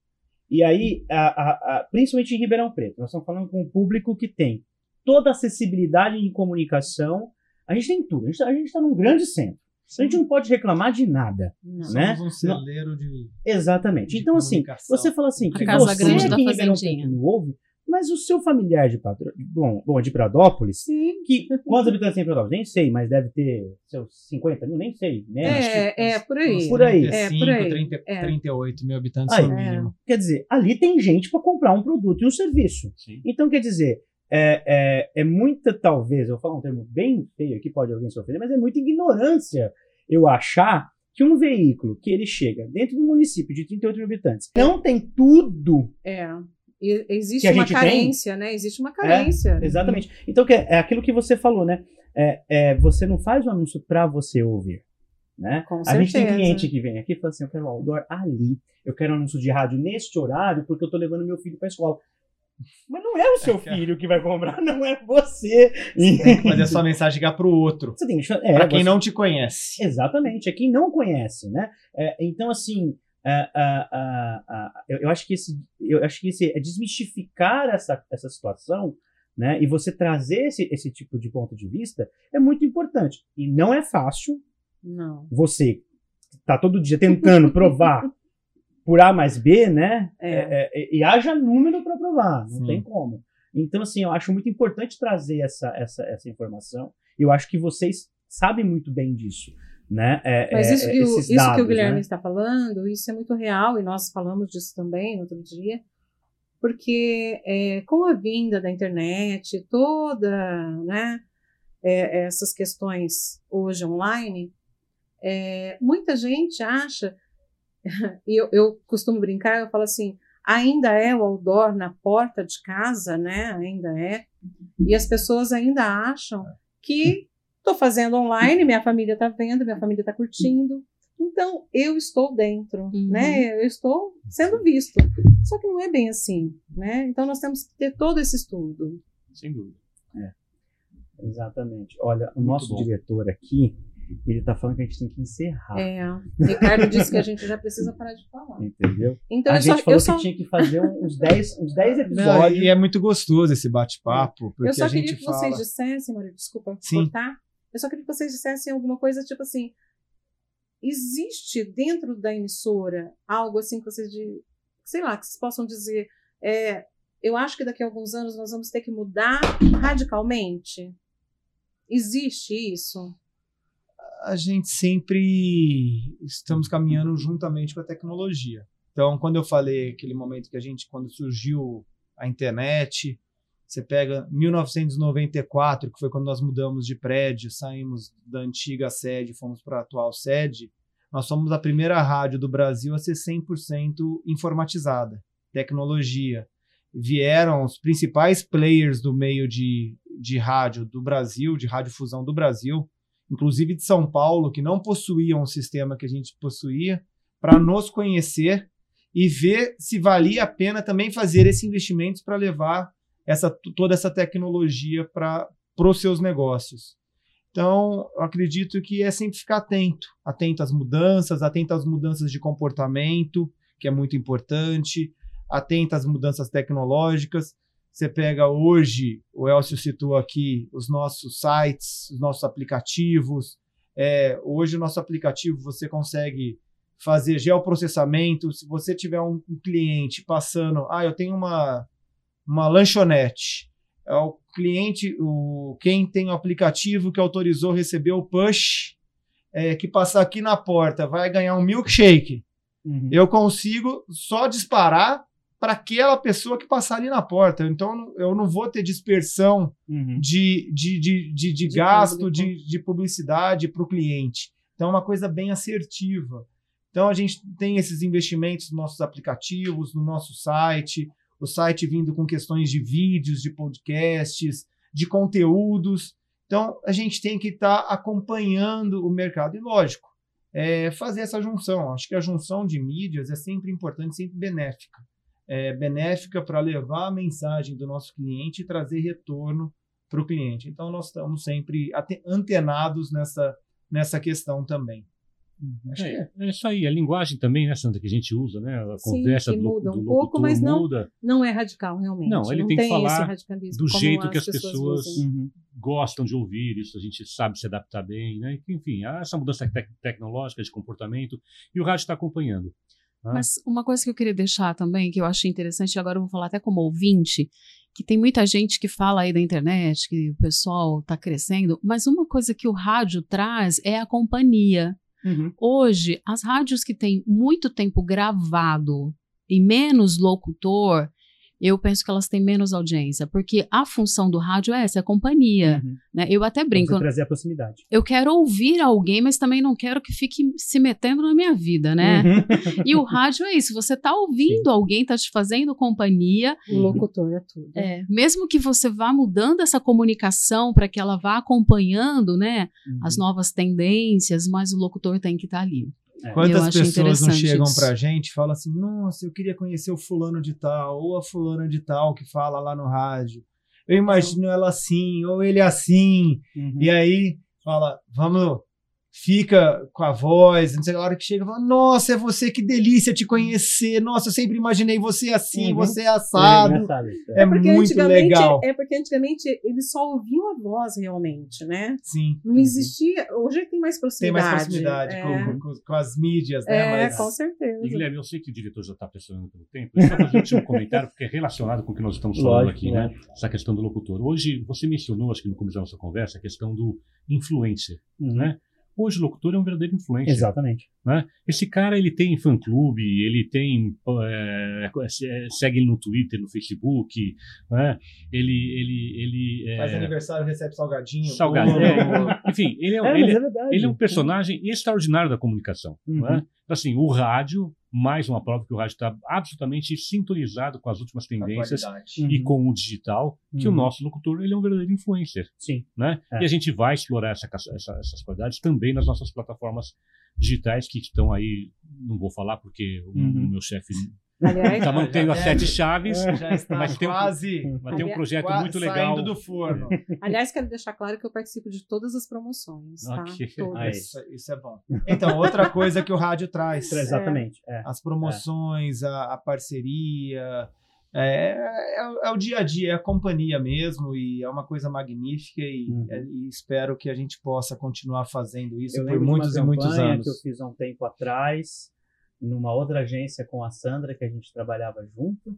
Speaker 2: e aí, a- a- a- principalmente em Ribeirão Preto, nós estamos falando com um público que tem toda a acessibilidade em comunicação, a gente tem tudo, a gente está num grande centro. A gente não pode reclamar de nada.
Speaker 5: Não.
Speaker 4: Somos
Speaker 2: né?
Speaker 4: um celeiro de.
Speaker 2: Exatamente.
Speaker 4: De
Speaker 2: então, assim, você fala assim,
Speaker 6: A
Speaker 2: que
Speaker 6: Casa
Speaker 2: você
Speaker 6: Grande
Speaker 2: aqui
Speaker 6: da
Speaker 2: em Ribeirão. Preto não ouve, mas o seu familiar de Patro... bom, bom, de Pradópolis,
Speaker 5: Sim.
Speaker 2: que quantos habitantes tem em Pradópolis? Nem sei, mas deve ter seus 50 mil, nem sei. Né? Acho que-
Speaker 5: É, é, por aí.
Speaker 2: Por aí.
Speaker 4: 35,
Speaker 5: É, por aí.
Speaker 4: 30,
Speaker 5: É.
Speaker 4: 38 mil habitantes
Speaker 2: Aí.
Speaker 4: no mínimo.
Speaker 2: Quer dizer, ali tem gente para comprar um produto e um serviço.
Speaker 3: Sim.
Speaker 2: Então, quer dizer, é, é, é muita, talvez, eu vou falar um termo bem feio aqui, pode alguém sofrer, mas é muita ignorância eu achar que um veículo que ele chega dentro do município de 38 mil habitantes não tem tudo
Speaker 5: É. E- existe
Speaker 2: Que a
Speaker 5: uma
Speaker 2: gente tem?
Speaker 5: carência, né? Existe uma carência.
Speaker 2: Exatamente. Então, que é, é aquilo que você falou, né? É, é, você não faz o anúncio para você ouvir. Né?
Speaker 5: Com
Speaker 2: a gente tem cliente que vem aqui e fala assim: eu quero outdoor ali, eu quero anúncio de rádio neste horário porque eu tô levando meu filho para escola. Mas não é o seu filho que vai comprar, não é você.
Speaker 4: Tem que fazer a sua mensagem chegar pro outro.
Speaker 2: Você tem que é,
Speaker 4: Pra quem
Speaker 2: você-
Speaker 4: não te conhece.
Speaker 2: Exatamente, é quem não conhece, né? É, então, assim, eu, eu acho que esse, eu acho que esse é desmistificar essa, essa situação, né? E você trazer esse, esse tipo de ponto de vista é muito importante. E não é fácil
Speaker 5: Não.
Speaker 2: você tá todo dia tentando provar por A mais B, né?
Speaker 5: É.
Speaker 2: É, é, e haja número para provar, não
Speaker 4: Sim.
Speaker 2: tem como. Então, assim, eu acho muito importante trazer essa, essa, essa informação. Eu acho que vocês sabem muito bem disso, né? É,
Speaker 5: Mas
Speaker 2: é,
Speaker 5: isso, que o, isso que
Speaker 2: dados,
Speaker 5: o Guilherme
Speaker 2: né?
Speaker 5: está falando, isso é muito real, e nós falamos disso também no outro dia, porque é, com a vinda da internet, toda, né, é, essas questões hoje online, é, muita gente acha, e eu, eu costumo brincar, eu falo assim, ainda é o outdoor na porta de casa, né? Ainda é. E as pessoas ainda acham que estou fazendo online, minha família está vendo, minha família está curtindo. Então, eu estou dentro,
Speaker 6: Uhum.
Speaker 5: né? Eu estou sendo visto. Só que não é bem assim, né? Então, nós temos que ter todo esse estudo.
Speaker 3: Sem dúvida.
Speaker 2: Exatamente. Olha, o nosso
Speaker 3: bom.
Speaker 2: diretor aqui, ele tá falando que a gente tem que encerrar.
Speaker 5: É, o Ricardo disse que a gente já precisa parar de falar.
Speaker 2: Entendeu?
Speaker 5: Então,
Speaker 2: a
Speaker 5: eu
Speaker 2: gente
Speaker 5: só,
Speaker 2: falou
Speaker 5: eu só,
Speaker 2: que tinha que fazer uns 10 uns 10
Speaker 4: Não,
Speaker 2: episódios.
Speaker 4: e é muito gostoso esse bate-papo, porque
Speaker 5: eu só
Speaker 4: a gente
Speaker 5: queria que
Speaker 4: fala.
Speaker 5: vocês dissessem, Maria, desculpa
Speaker 4: Sim.
Speaker 5: cortar. Eu só queria que vocês dissessem alguma coisa tipo assim. Existe dentro da emissora algo assim que vocês de, sei lá, que vocês possam dizer, é, eu acho que daqui a alguns anos nós vamos ter que mudar radicalmente. Existe isso?
Speaker 4: a gente sempre estamos caminhando juntamente com a tecnologia. Então, quando eu falei aquele momento que a gente, quando surgiu a internet, você pega 1994, que foi quando nós mudamos de prédio, saímos da antiga sede, fomos para a atual sede, nós somos a primeira rádio do Brasil a ser 100% informatizada, tecnologia. Vieram os principais players do meio de, de rádio do Brasil, de radiodifusão do Brasil, inclusive de São Paulo, que não possuíam o sistema que a gente possuía, para nos conhecer e ver se valia a pena também fazer esses investimentos para levar essa, toda essa tecnologia para os seus negócios. Então, eu acredito que é sempre ficar atento, atento às mudanças, atento às mudanças de comportamento, que é muito importante, atento às mudanças tecnológicas. Você pega hoje, o Elcio citou aqui, os nossos sites, os nossos aplicativos. É, hoje, o nosso aplicativo você consegue fazer geoprocessamento. Se você tiver um, um cliente passando, ah, eu tenho uma, uma lanchonete. É o cliente, o, quem tem o aplicativo que autorizou receber o push, é, que passar aqui na porta vai ganhar um milkshake.
Speaker 2: Uhum.
Speaker 4: Eu consigo só disparar para aquela pessoa que passar ali na porta. Então, eu não vou ter dispersão
Speaker 2: Uhum.
Speaker 4: de, de, de, de, de gasto, de, de publicidade para o cliente. Então, é uma coisa bem assertiva. Então, a gente tem esses investimentos nos nossos aplicativos, no nosso site, o site vindo com questões de vídeos, de podcasts, de conteúdos. Então, a gente tem que estar acompanhando o mercado. E, lógico, é, fazer essa junção. Acho que a junção de mídias é sempre importante, sempre benéfica. É benéfica para levar a mensagem do nosso cliente e trazer retorno para o cliente. Então, nós estamos sempre antenados nessa, nessa questão também. Acho que
Speaker 3: É, é isso aí, a linguagem também, né, Sandra, que a gente usa, né? A
Speaker 5: Sim,
Speaker 3: conversa
Speaker 5: que
Speaker 3: do,
Speaker 5: muda
Speaker 3: do
Speaker 5: um pouco, mas não-
Speaker 3: muda
Speaker 5: Não é radical, realmente.
Speaker 3: Não, ele tem que
Speaker 5: esse
Speaker 3: falar
Speaker 5: radicalismo
Speaker 3: do jeito que as pessoas-
Speaker 5: usam.
Speaker 2: Uhum.
Speaker 3: gostam de ouvir isso, a gente sabe se adaptar bem, né? Enfim, há essa mudança tec- tecnológica de comportamento e o rádio está acompanhando. Ah.
Speaker 6: Mas uma coisa que eu queria deixar também, que eu achei interessante, e agora eu vou falar até como ouvinte, que tem muita gente que fala aí da internet, que o pessoal está crescendo, mas uma coisa que o rádio traz é a companhia.
Speaker 2: Uhum.
Speaker 6: Hoje, as rádios que têm muito tempo gravado e menos locutor, eu penso que elas têm menos audiência, porque a função do rádio é essa, é a companhia.
Speaker 2: Uhum.
Speaker 6: Né? Eu até brinco,
Speaker 2: Você trazer a proximidade.
Speaker 6: eu quero ouvir alguém, mas também não quero que fique se metendo na minha vida, né?
Speaker 2: Uhum.
Speaker 6: E o rádio é isso, você tá ouvindo alguém, tá te fazendo companhia,
Speaker 5: O locutor é tudo.
Speaker 6: é, mesmo que você vá mudando essa comunicação para que ela vá acompanhando, né,
Speaker 2: Uhum.
Speaker 6: as novas tendências, mas o locutor tem que estar ali.
Speaker 2: É.
Speaker 4: Quantas pessoas não chegam
Speaker 6: isso.
Speaker 4: pra gente e falam assim: nossa, eu queria conhecer o fulano de tal, ou a fulana de tal que fala lá no rádio. Eu imagino ela assim, ou ele assim.
Speaker 2: Uhum.
Speaker 4: E aí fala, vamos, fica com a voz, não sei, a hora que chega, fala, nossa, é você, que delícia te conhecer. Nossa, eu sempre imaginei você assim,
Speaker 2: Uhum.
Speaker 4: você é
Speaker 2: É
Speaker 4: assado.
Speaker 2: engraçado isso.
Speaker 4: É,
Speaker 5: porque
Speaker 4: muito
Speaker 5: antigamente-
Speaker 4: legal.
Speaker 5: É porque antigamente eles só ouviam a voz realmente, né?
Speaker 4: Sim.
Speaker 5: Não existia. Hoje tem mais
Speaker 4: Tem
Speaker 5: proximidade.
Speaker 4: mais proximidade
Speaker 5: é.
Speaker 4: com, com- com as mídias, né?
Speaker 5: É,
Speaker 4: Mas-
Speaker 5: com certeza.
Speaker 3: E Guilherme, eu sei que o diretor já está pressionando pelo tempo, eu só fazer um comentário, porque é relacionado com o que nós estamos falando
Speaker 2: Lógico,
Speaker 3: aqui,
Speaker 2: né?
Speaker 3: né? Essa questão do locutor. Hoje, você mencionou, acho que no começo da nossa conversa, a questão do influencer,
Speaker 2: Uhum.
Speaker 3: né? Hoje o locutor é um verdadeiro influencer.
Speaker 2: Exatamente.
Speaker 3: Esse cara, ele tem fã-clube, ele tem... é, é, segue ele no Twitter, no Facebook, né? Ele... ele, ele é,
Speaker 4: Faz aniversário, recebe salgadinho.
Speaker 3: salgado.
Speaker 4: bolo.
Speaker 3: É, enfim, ele é,
Speaker 2: É,
Speaker 3: ele,
Speaker 2: é
Speaker 3: ele é um personagem extraordinário da comunicação.
Speaker 2: Uhum.
Speaker 3: não é? Assim, o rádio mais uma prova que o rádio está absolutamente sintonizado com as últimas tendências
Speaker 4: Atualidade.
Speaker 3: e
Speaker 2: Uhum.
Speaker 3: com o digital, que o
Speaker 2: Uhum.
Speaker 3: nosso locutor ele é um verdadeiro influencer,
Speaker 2: Sim.
Speaker 3: né?
Speaker 2: É.
Speaker 3: E a gente vai explorar essa, essa- essas qualidades também nas nossas plataformas digitais que estão aí, não vou falar porque o,
Speaker 2: Uhum.
Speaker 3: o meu chefe
Speaker 5: Aliás,
Speaker 3: está mantendo as
Speaker 4: já
Speaker 3: sete
Speaker 4: deve-
Speaker 3: chaves,
Speaker 4: Já está
Speaker 3: mas tem um-
Speaker 4: quase,
Speaker 3: mas tem um projeto
Speaker 4: quase
Speaker 3: muito legal.
Speaker 4: saindo do forno.
Speaker 5: aliás, quero deixar claro que eu participo de todas as promoções, tá?
Speaker 3: Ok.
Speaker 5: Todas.
Speaker 2: Aí.
Speaker 4: Isso, isso é bom. Então, outra coisa que o rádio traz.
Speaker 2: Exatamente. É.
Speaker 4: As promoções, a, a parceria. É, é, o- é o dia a dia, é a companhia mesmo, e é uma coisa magnífica, e,
Speaker 2: Uhum.
Speaker 4: é- e espero que a gente possa continuar fazendo isso
Speaker 2: Eu
Speaker 4: por muitos
Speaker 2: de
Speaker 4: e muitos
Speaker 2: campanha
Speaker 4: anos.
Speaker 2: que eu fiz há um tempo atrás, numa outra agência com a Sandra, que a gente trabalhava junto,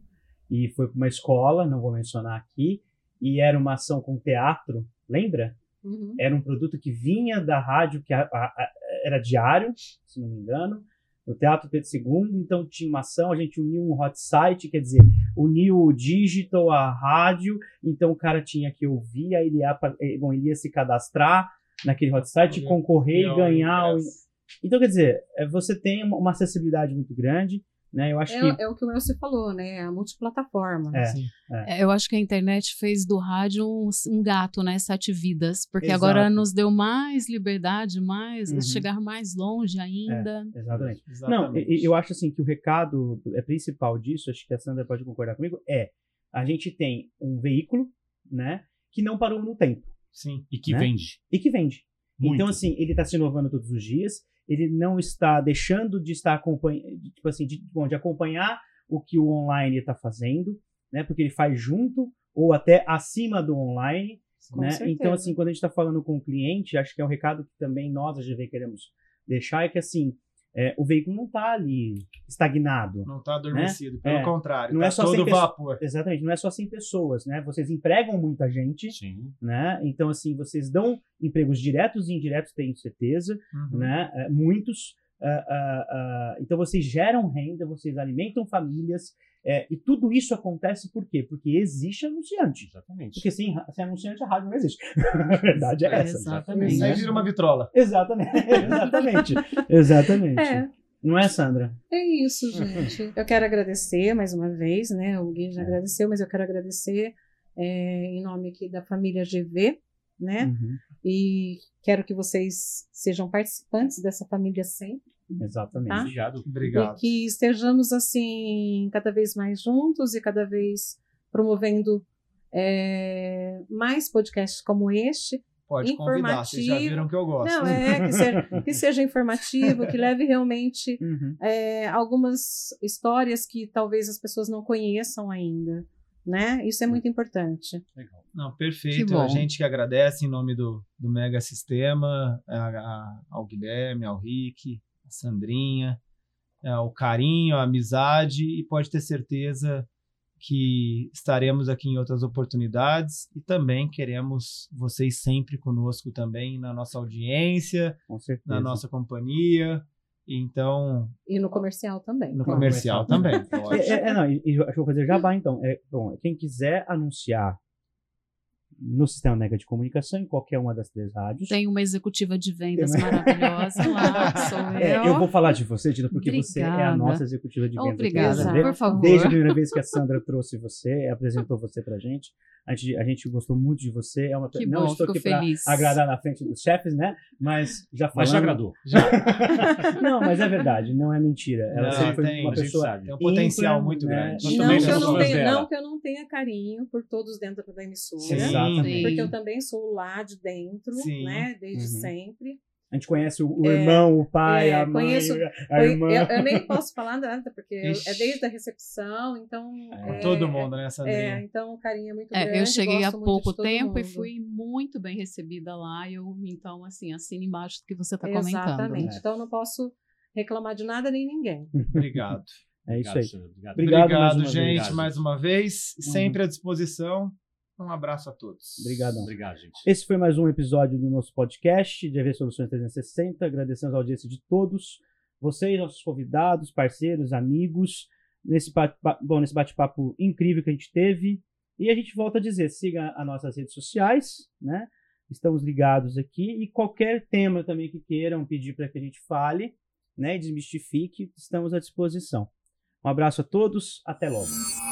Speaker 2: e foi para uma escola, não vou mencionar aqui, e era uma ação com teatro, lembra?
Speaker 5: Uhum.
Speaker 2: Era um produto que vinha da rádio, que a- a- a- era diário, se não me engano, no Teatro Pedro II, então tinha uma ação, a gente uniu um hot site, quer dizer, uniu o digital, a rádio, então o cara tinha que ouvir, aí ele ia, eh, bom, ele ia se cadastrar naquele hot site,
Speaker 4: Olha,
Speaker 2: concorrer e ganhar. o-
Speaker 4: ingresso.
Speaker 2: Então, quer dizer, eh, você tem uma- acessibilidade muito grande, né? Eu acho que
Speaker 5: É, é o que o Elcio falou, né? A multiplataforma.
Speaker 2: É.
Speaker 4: Sim.
Speaker 6: É, Eu acho que a internet fez do rádio um, um gato, né? Sete vidas. Porque
Speaker 2: Exato.
Speaker 6: agora nos deu mais liberdade, mais
Speaker 2: Uhum.
Speaker 6: chegar mais longe ainda.
Speaker 2: Exatamente. Não,
Speaker 4: Exatamente.
Speaker 2: e- e eu acho assim que o recado é principal disso, acho que a Sandra pode concordar comigo, é a gente tem um veículo, né, que não parou no tempo
Speaker 4: Sim.
Speaker 3: E que
Speaker 2: né?
Speaker 3: vende.
Speaker 2: e que vende.
Speaker 3: Muito.
Speaker 2: Então assim, ele está se inovando todos os dias, ele não está deixando de estar acompanhando, tipo assim, de, bom, de acompanhar o que o online está fazendo, né, porque ele faz junto ou até acima do online, né? Então, assim, quando a gente está falando com o cliente, acho que é um recado que também nós, a GV, queremos deixar, é que, assim, é, o veículo não está ali estagnado.
Speaker 4: Não está adormecido, pelo
Speaker 2: É.
Speaker 4: contrário,
Speaker 2: Não
Speaker 4: tá
Speaker 2: é só
Speaker 4: todo vapor.
Speaker 2: Exatamente, não é só 100 pessoas, né? Vocês empregam muita gente,
Speaker 3: Sim.
Speaker 2: né? Então, assim, vocês dão empregos diretos e indiretos, tenho certeza,
Speaker 4: Uhum.
Speaker 2: né? É, muitos. ah, ah, ah, então, vocês geram renda, vocês alimentam famílias, é, e tudo isso acontece por quê? Porque existe anunciante.
Speaker 3: Exatamente.
Speaker 2: Porque sem, sem anunciante, a rádio não existe. a verdade é essa.
Speaker 6: Exatamente.
Speaker 4: Isso aí vira uma vitrola.
Speaker 2: Exatamente, exatamente, exatamente.
Speaker 5: É,
Speaker 2: Não é, Sandra?
Speaker 5: é isso, gente. Eu quero agradecer mais uma vez, né? O Gui já
Speaker 2: É.
Speaker 5: agradeceu, mas eu quero agradecer é, em nome aqui da família GV, né?
Speaker 2: Uhum,
Speaker 5: E quero que vocês sejam participantes dessa família sempre.
Speaker 2: Exatamente.
Speaker 5: Tá?
Speaker 3: Obrigado.
Speaker 4: Obrigado.
Speaker 5: E que estejamos, assim, cada vez mais juntos e cada vez promovendo é, mais podcasts como este.
Speaker 4: Pode convidar, vocês já
Speaker 5: informativo.
Speaker 4: viram que eu gosto.
Speaker 5: Não, é que seja, que seja informativo, que leve realmente
Speaker 2: Uhum.
Speaker 5: é, algumas histórias que talvez as pessoas não conheçam ainda. Né? Isso é muito importante.
Speaker 3: Legal.
Speaker 4: Não, perfeito. A gente que agradece em nome do, do Mega Sistema, a- a- ao Guilherme, ao Rick, a Sandrinha, é, o carinho, a amizade, e pode ter certeza que estaremos aqui em outras oportunidades e também queremos vocês sempre conosco também na nossa audiência, na nossa companhia. Então,
Speaker 5: E no comercial também.
Speaker 4: no
Speaker 5: claro.
Speaker 4: comercial também.
Speaker 2: É, é, é, não, e, e eu acho que eu vou fazer jabá, então. É, bom, quem quiser anunciar no Sistema Mega de Comunicação, em qualquer uma das três rádios.
Speaker 6: Tem uma executiva de vendas
Speaker 2: uma-
Speaker 6: maravilhosa lá, sou
Speaker 2: É,
Speaker 6: eu.
Speaker 2: eu vou falar de você, Dina, porque você é a
Speaker 6: Obrigada.
Speaker 2: nossa executiva de vendas.
Speaker 6: Obrigada, por favor.
Speaker 2: Desde a primeira vez que a Sandra trouxe você, apresentou você pra gente. A gente, a gente gostou muito de você. É uma,
Speaker 6: Que
Speaker 2: não
Speaker 6: bom,
Speaker 2: estou aqui para agradar na frente dos chefes, né? Mas já falando...
Speaker 3: Mas já agradou.
Speaker 2: não, mas é verdade, não é mentira. Ela
Speaker 4: Não,
Speaker 2: sempre foi
Speaker 4: tem,
Speaker 2: uma pessoa
Speaker 3: sabe.
Speaker 4: Tem um potencial
Speaker 2: ímpar,
Speaker 4: muito
Speaker 2: né?
Speaker 4: grande.
Speaker 5: Não que, eu não
Speaker 3: dela.
Speaker 5: não que eu não tenha carinho por todos dentro da emissora.
Speaker 4: Sim.
Speaker 2: Exatamente.
Speaker 5: Porque eu também sou lá de dentro,
Speaker 4: Sim.
Speaker 5: né? Desde
Speaker 2: Uhum.
Speaker 5: sempre.
Speaker 2: A gente conhece o, o
Speaker 5: É,
Speaker 2: irmão, o pai,
Speaker 5: é,
Speaker 2: a mãe,
Speaker 5: conheço-
Speaker 2: a
Speaker 5: Foi-
Speaker 2: irmã.
Speaker 5: eu, eu nem posso falar nada, porque eu-
Speaker 4: Ixi.
Speaker 5: é desde a recepção, então. É,
Speaker 4: todo mundo, né,
Speaker 5: É,
Speaker 4: Sandrinha?
Speaker 5: então o carinho é muito
Speaker 6: É,
Speaker 5: grande.
Speaker 6: eu cheguei há pouco tempo e
Speaker 5: mundo.
Speaker 6: fui muito bem recebida lá. e Eu, então, assim, assino embaixo do que você está comentando.
Speaker 5: Exatamente.
Speaker 2: né?
Speaker 5: Então eu não posso reclamar de nada nem ninguém.
Speaker 4: Obrigado.
Speaker 2: É isso
Speaker 3: Obrigado,
Speaker 2: aí.
Speaker 3: Obrigado.
Speaker 2: Obrigado
Speaker 4: Obrigado,
Speaker 2: mais
Speaker 4: gente,
Speaker 2: vez.
Speaker 4: Mais uma vez.
Speaker 2: Uhum.
Speaker 4: Sempre à disposição. Um abraço a todos.
Speaker 2: Obrigadão.
Speaker 3: Obrigado, gente.
Speaker 2: Esse foi mais um episódio do nosso podcast de AV Soluções 360. Agradecemos a audiência de todos vocês, nossos convidados, parceiros, amigos, nesse bate-papo, bom, nesse bate-papo incrível que a gente teve. E a gente volta a dizer, siga as nossas redes sociais, né? Estamos ligados aqui e qualquer tema também que queiram pedir para que a gente fale, né, e desmistifique, estamos à disposição. Um abraço a todos, até logo.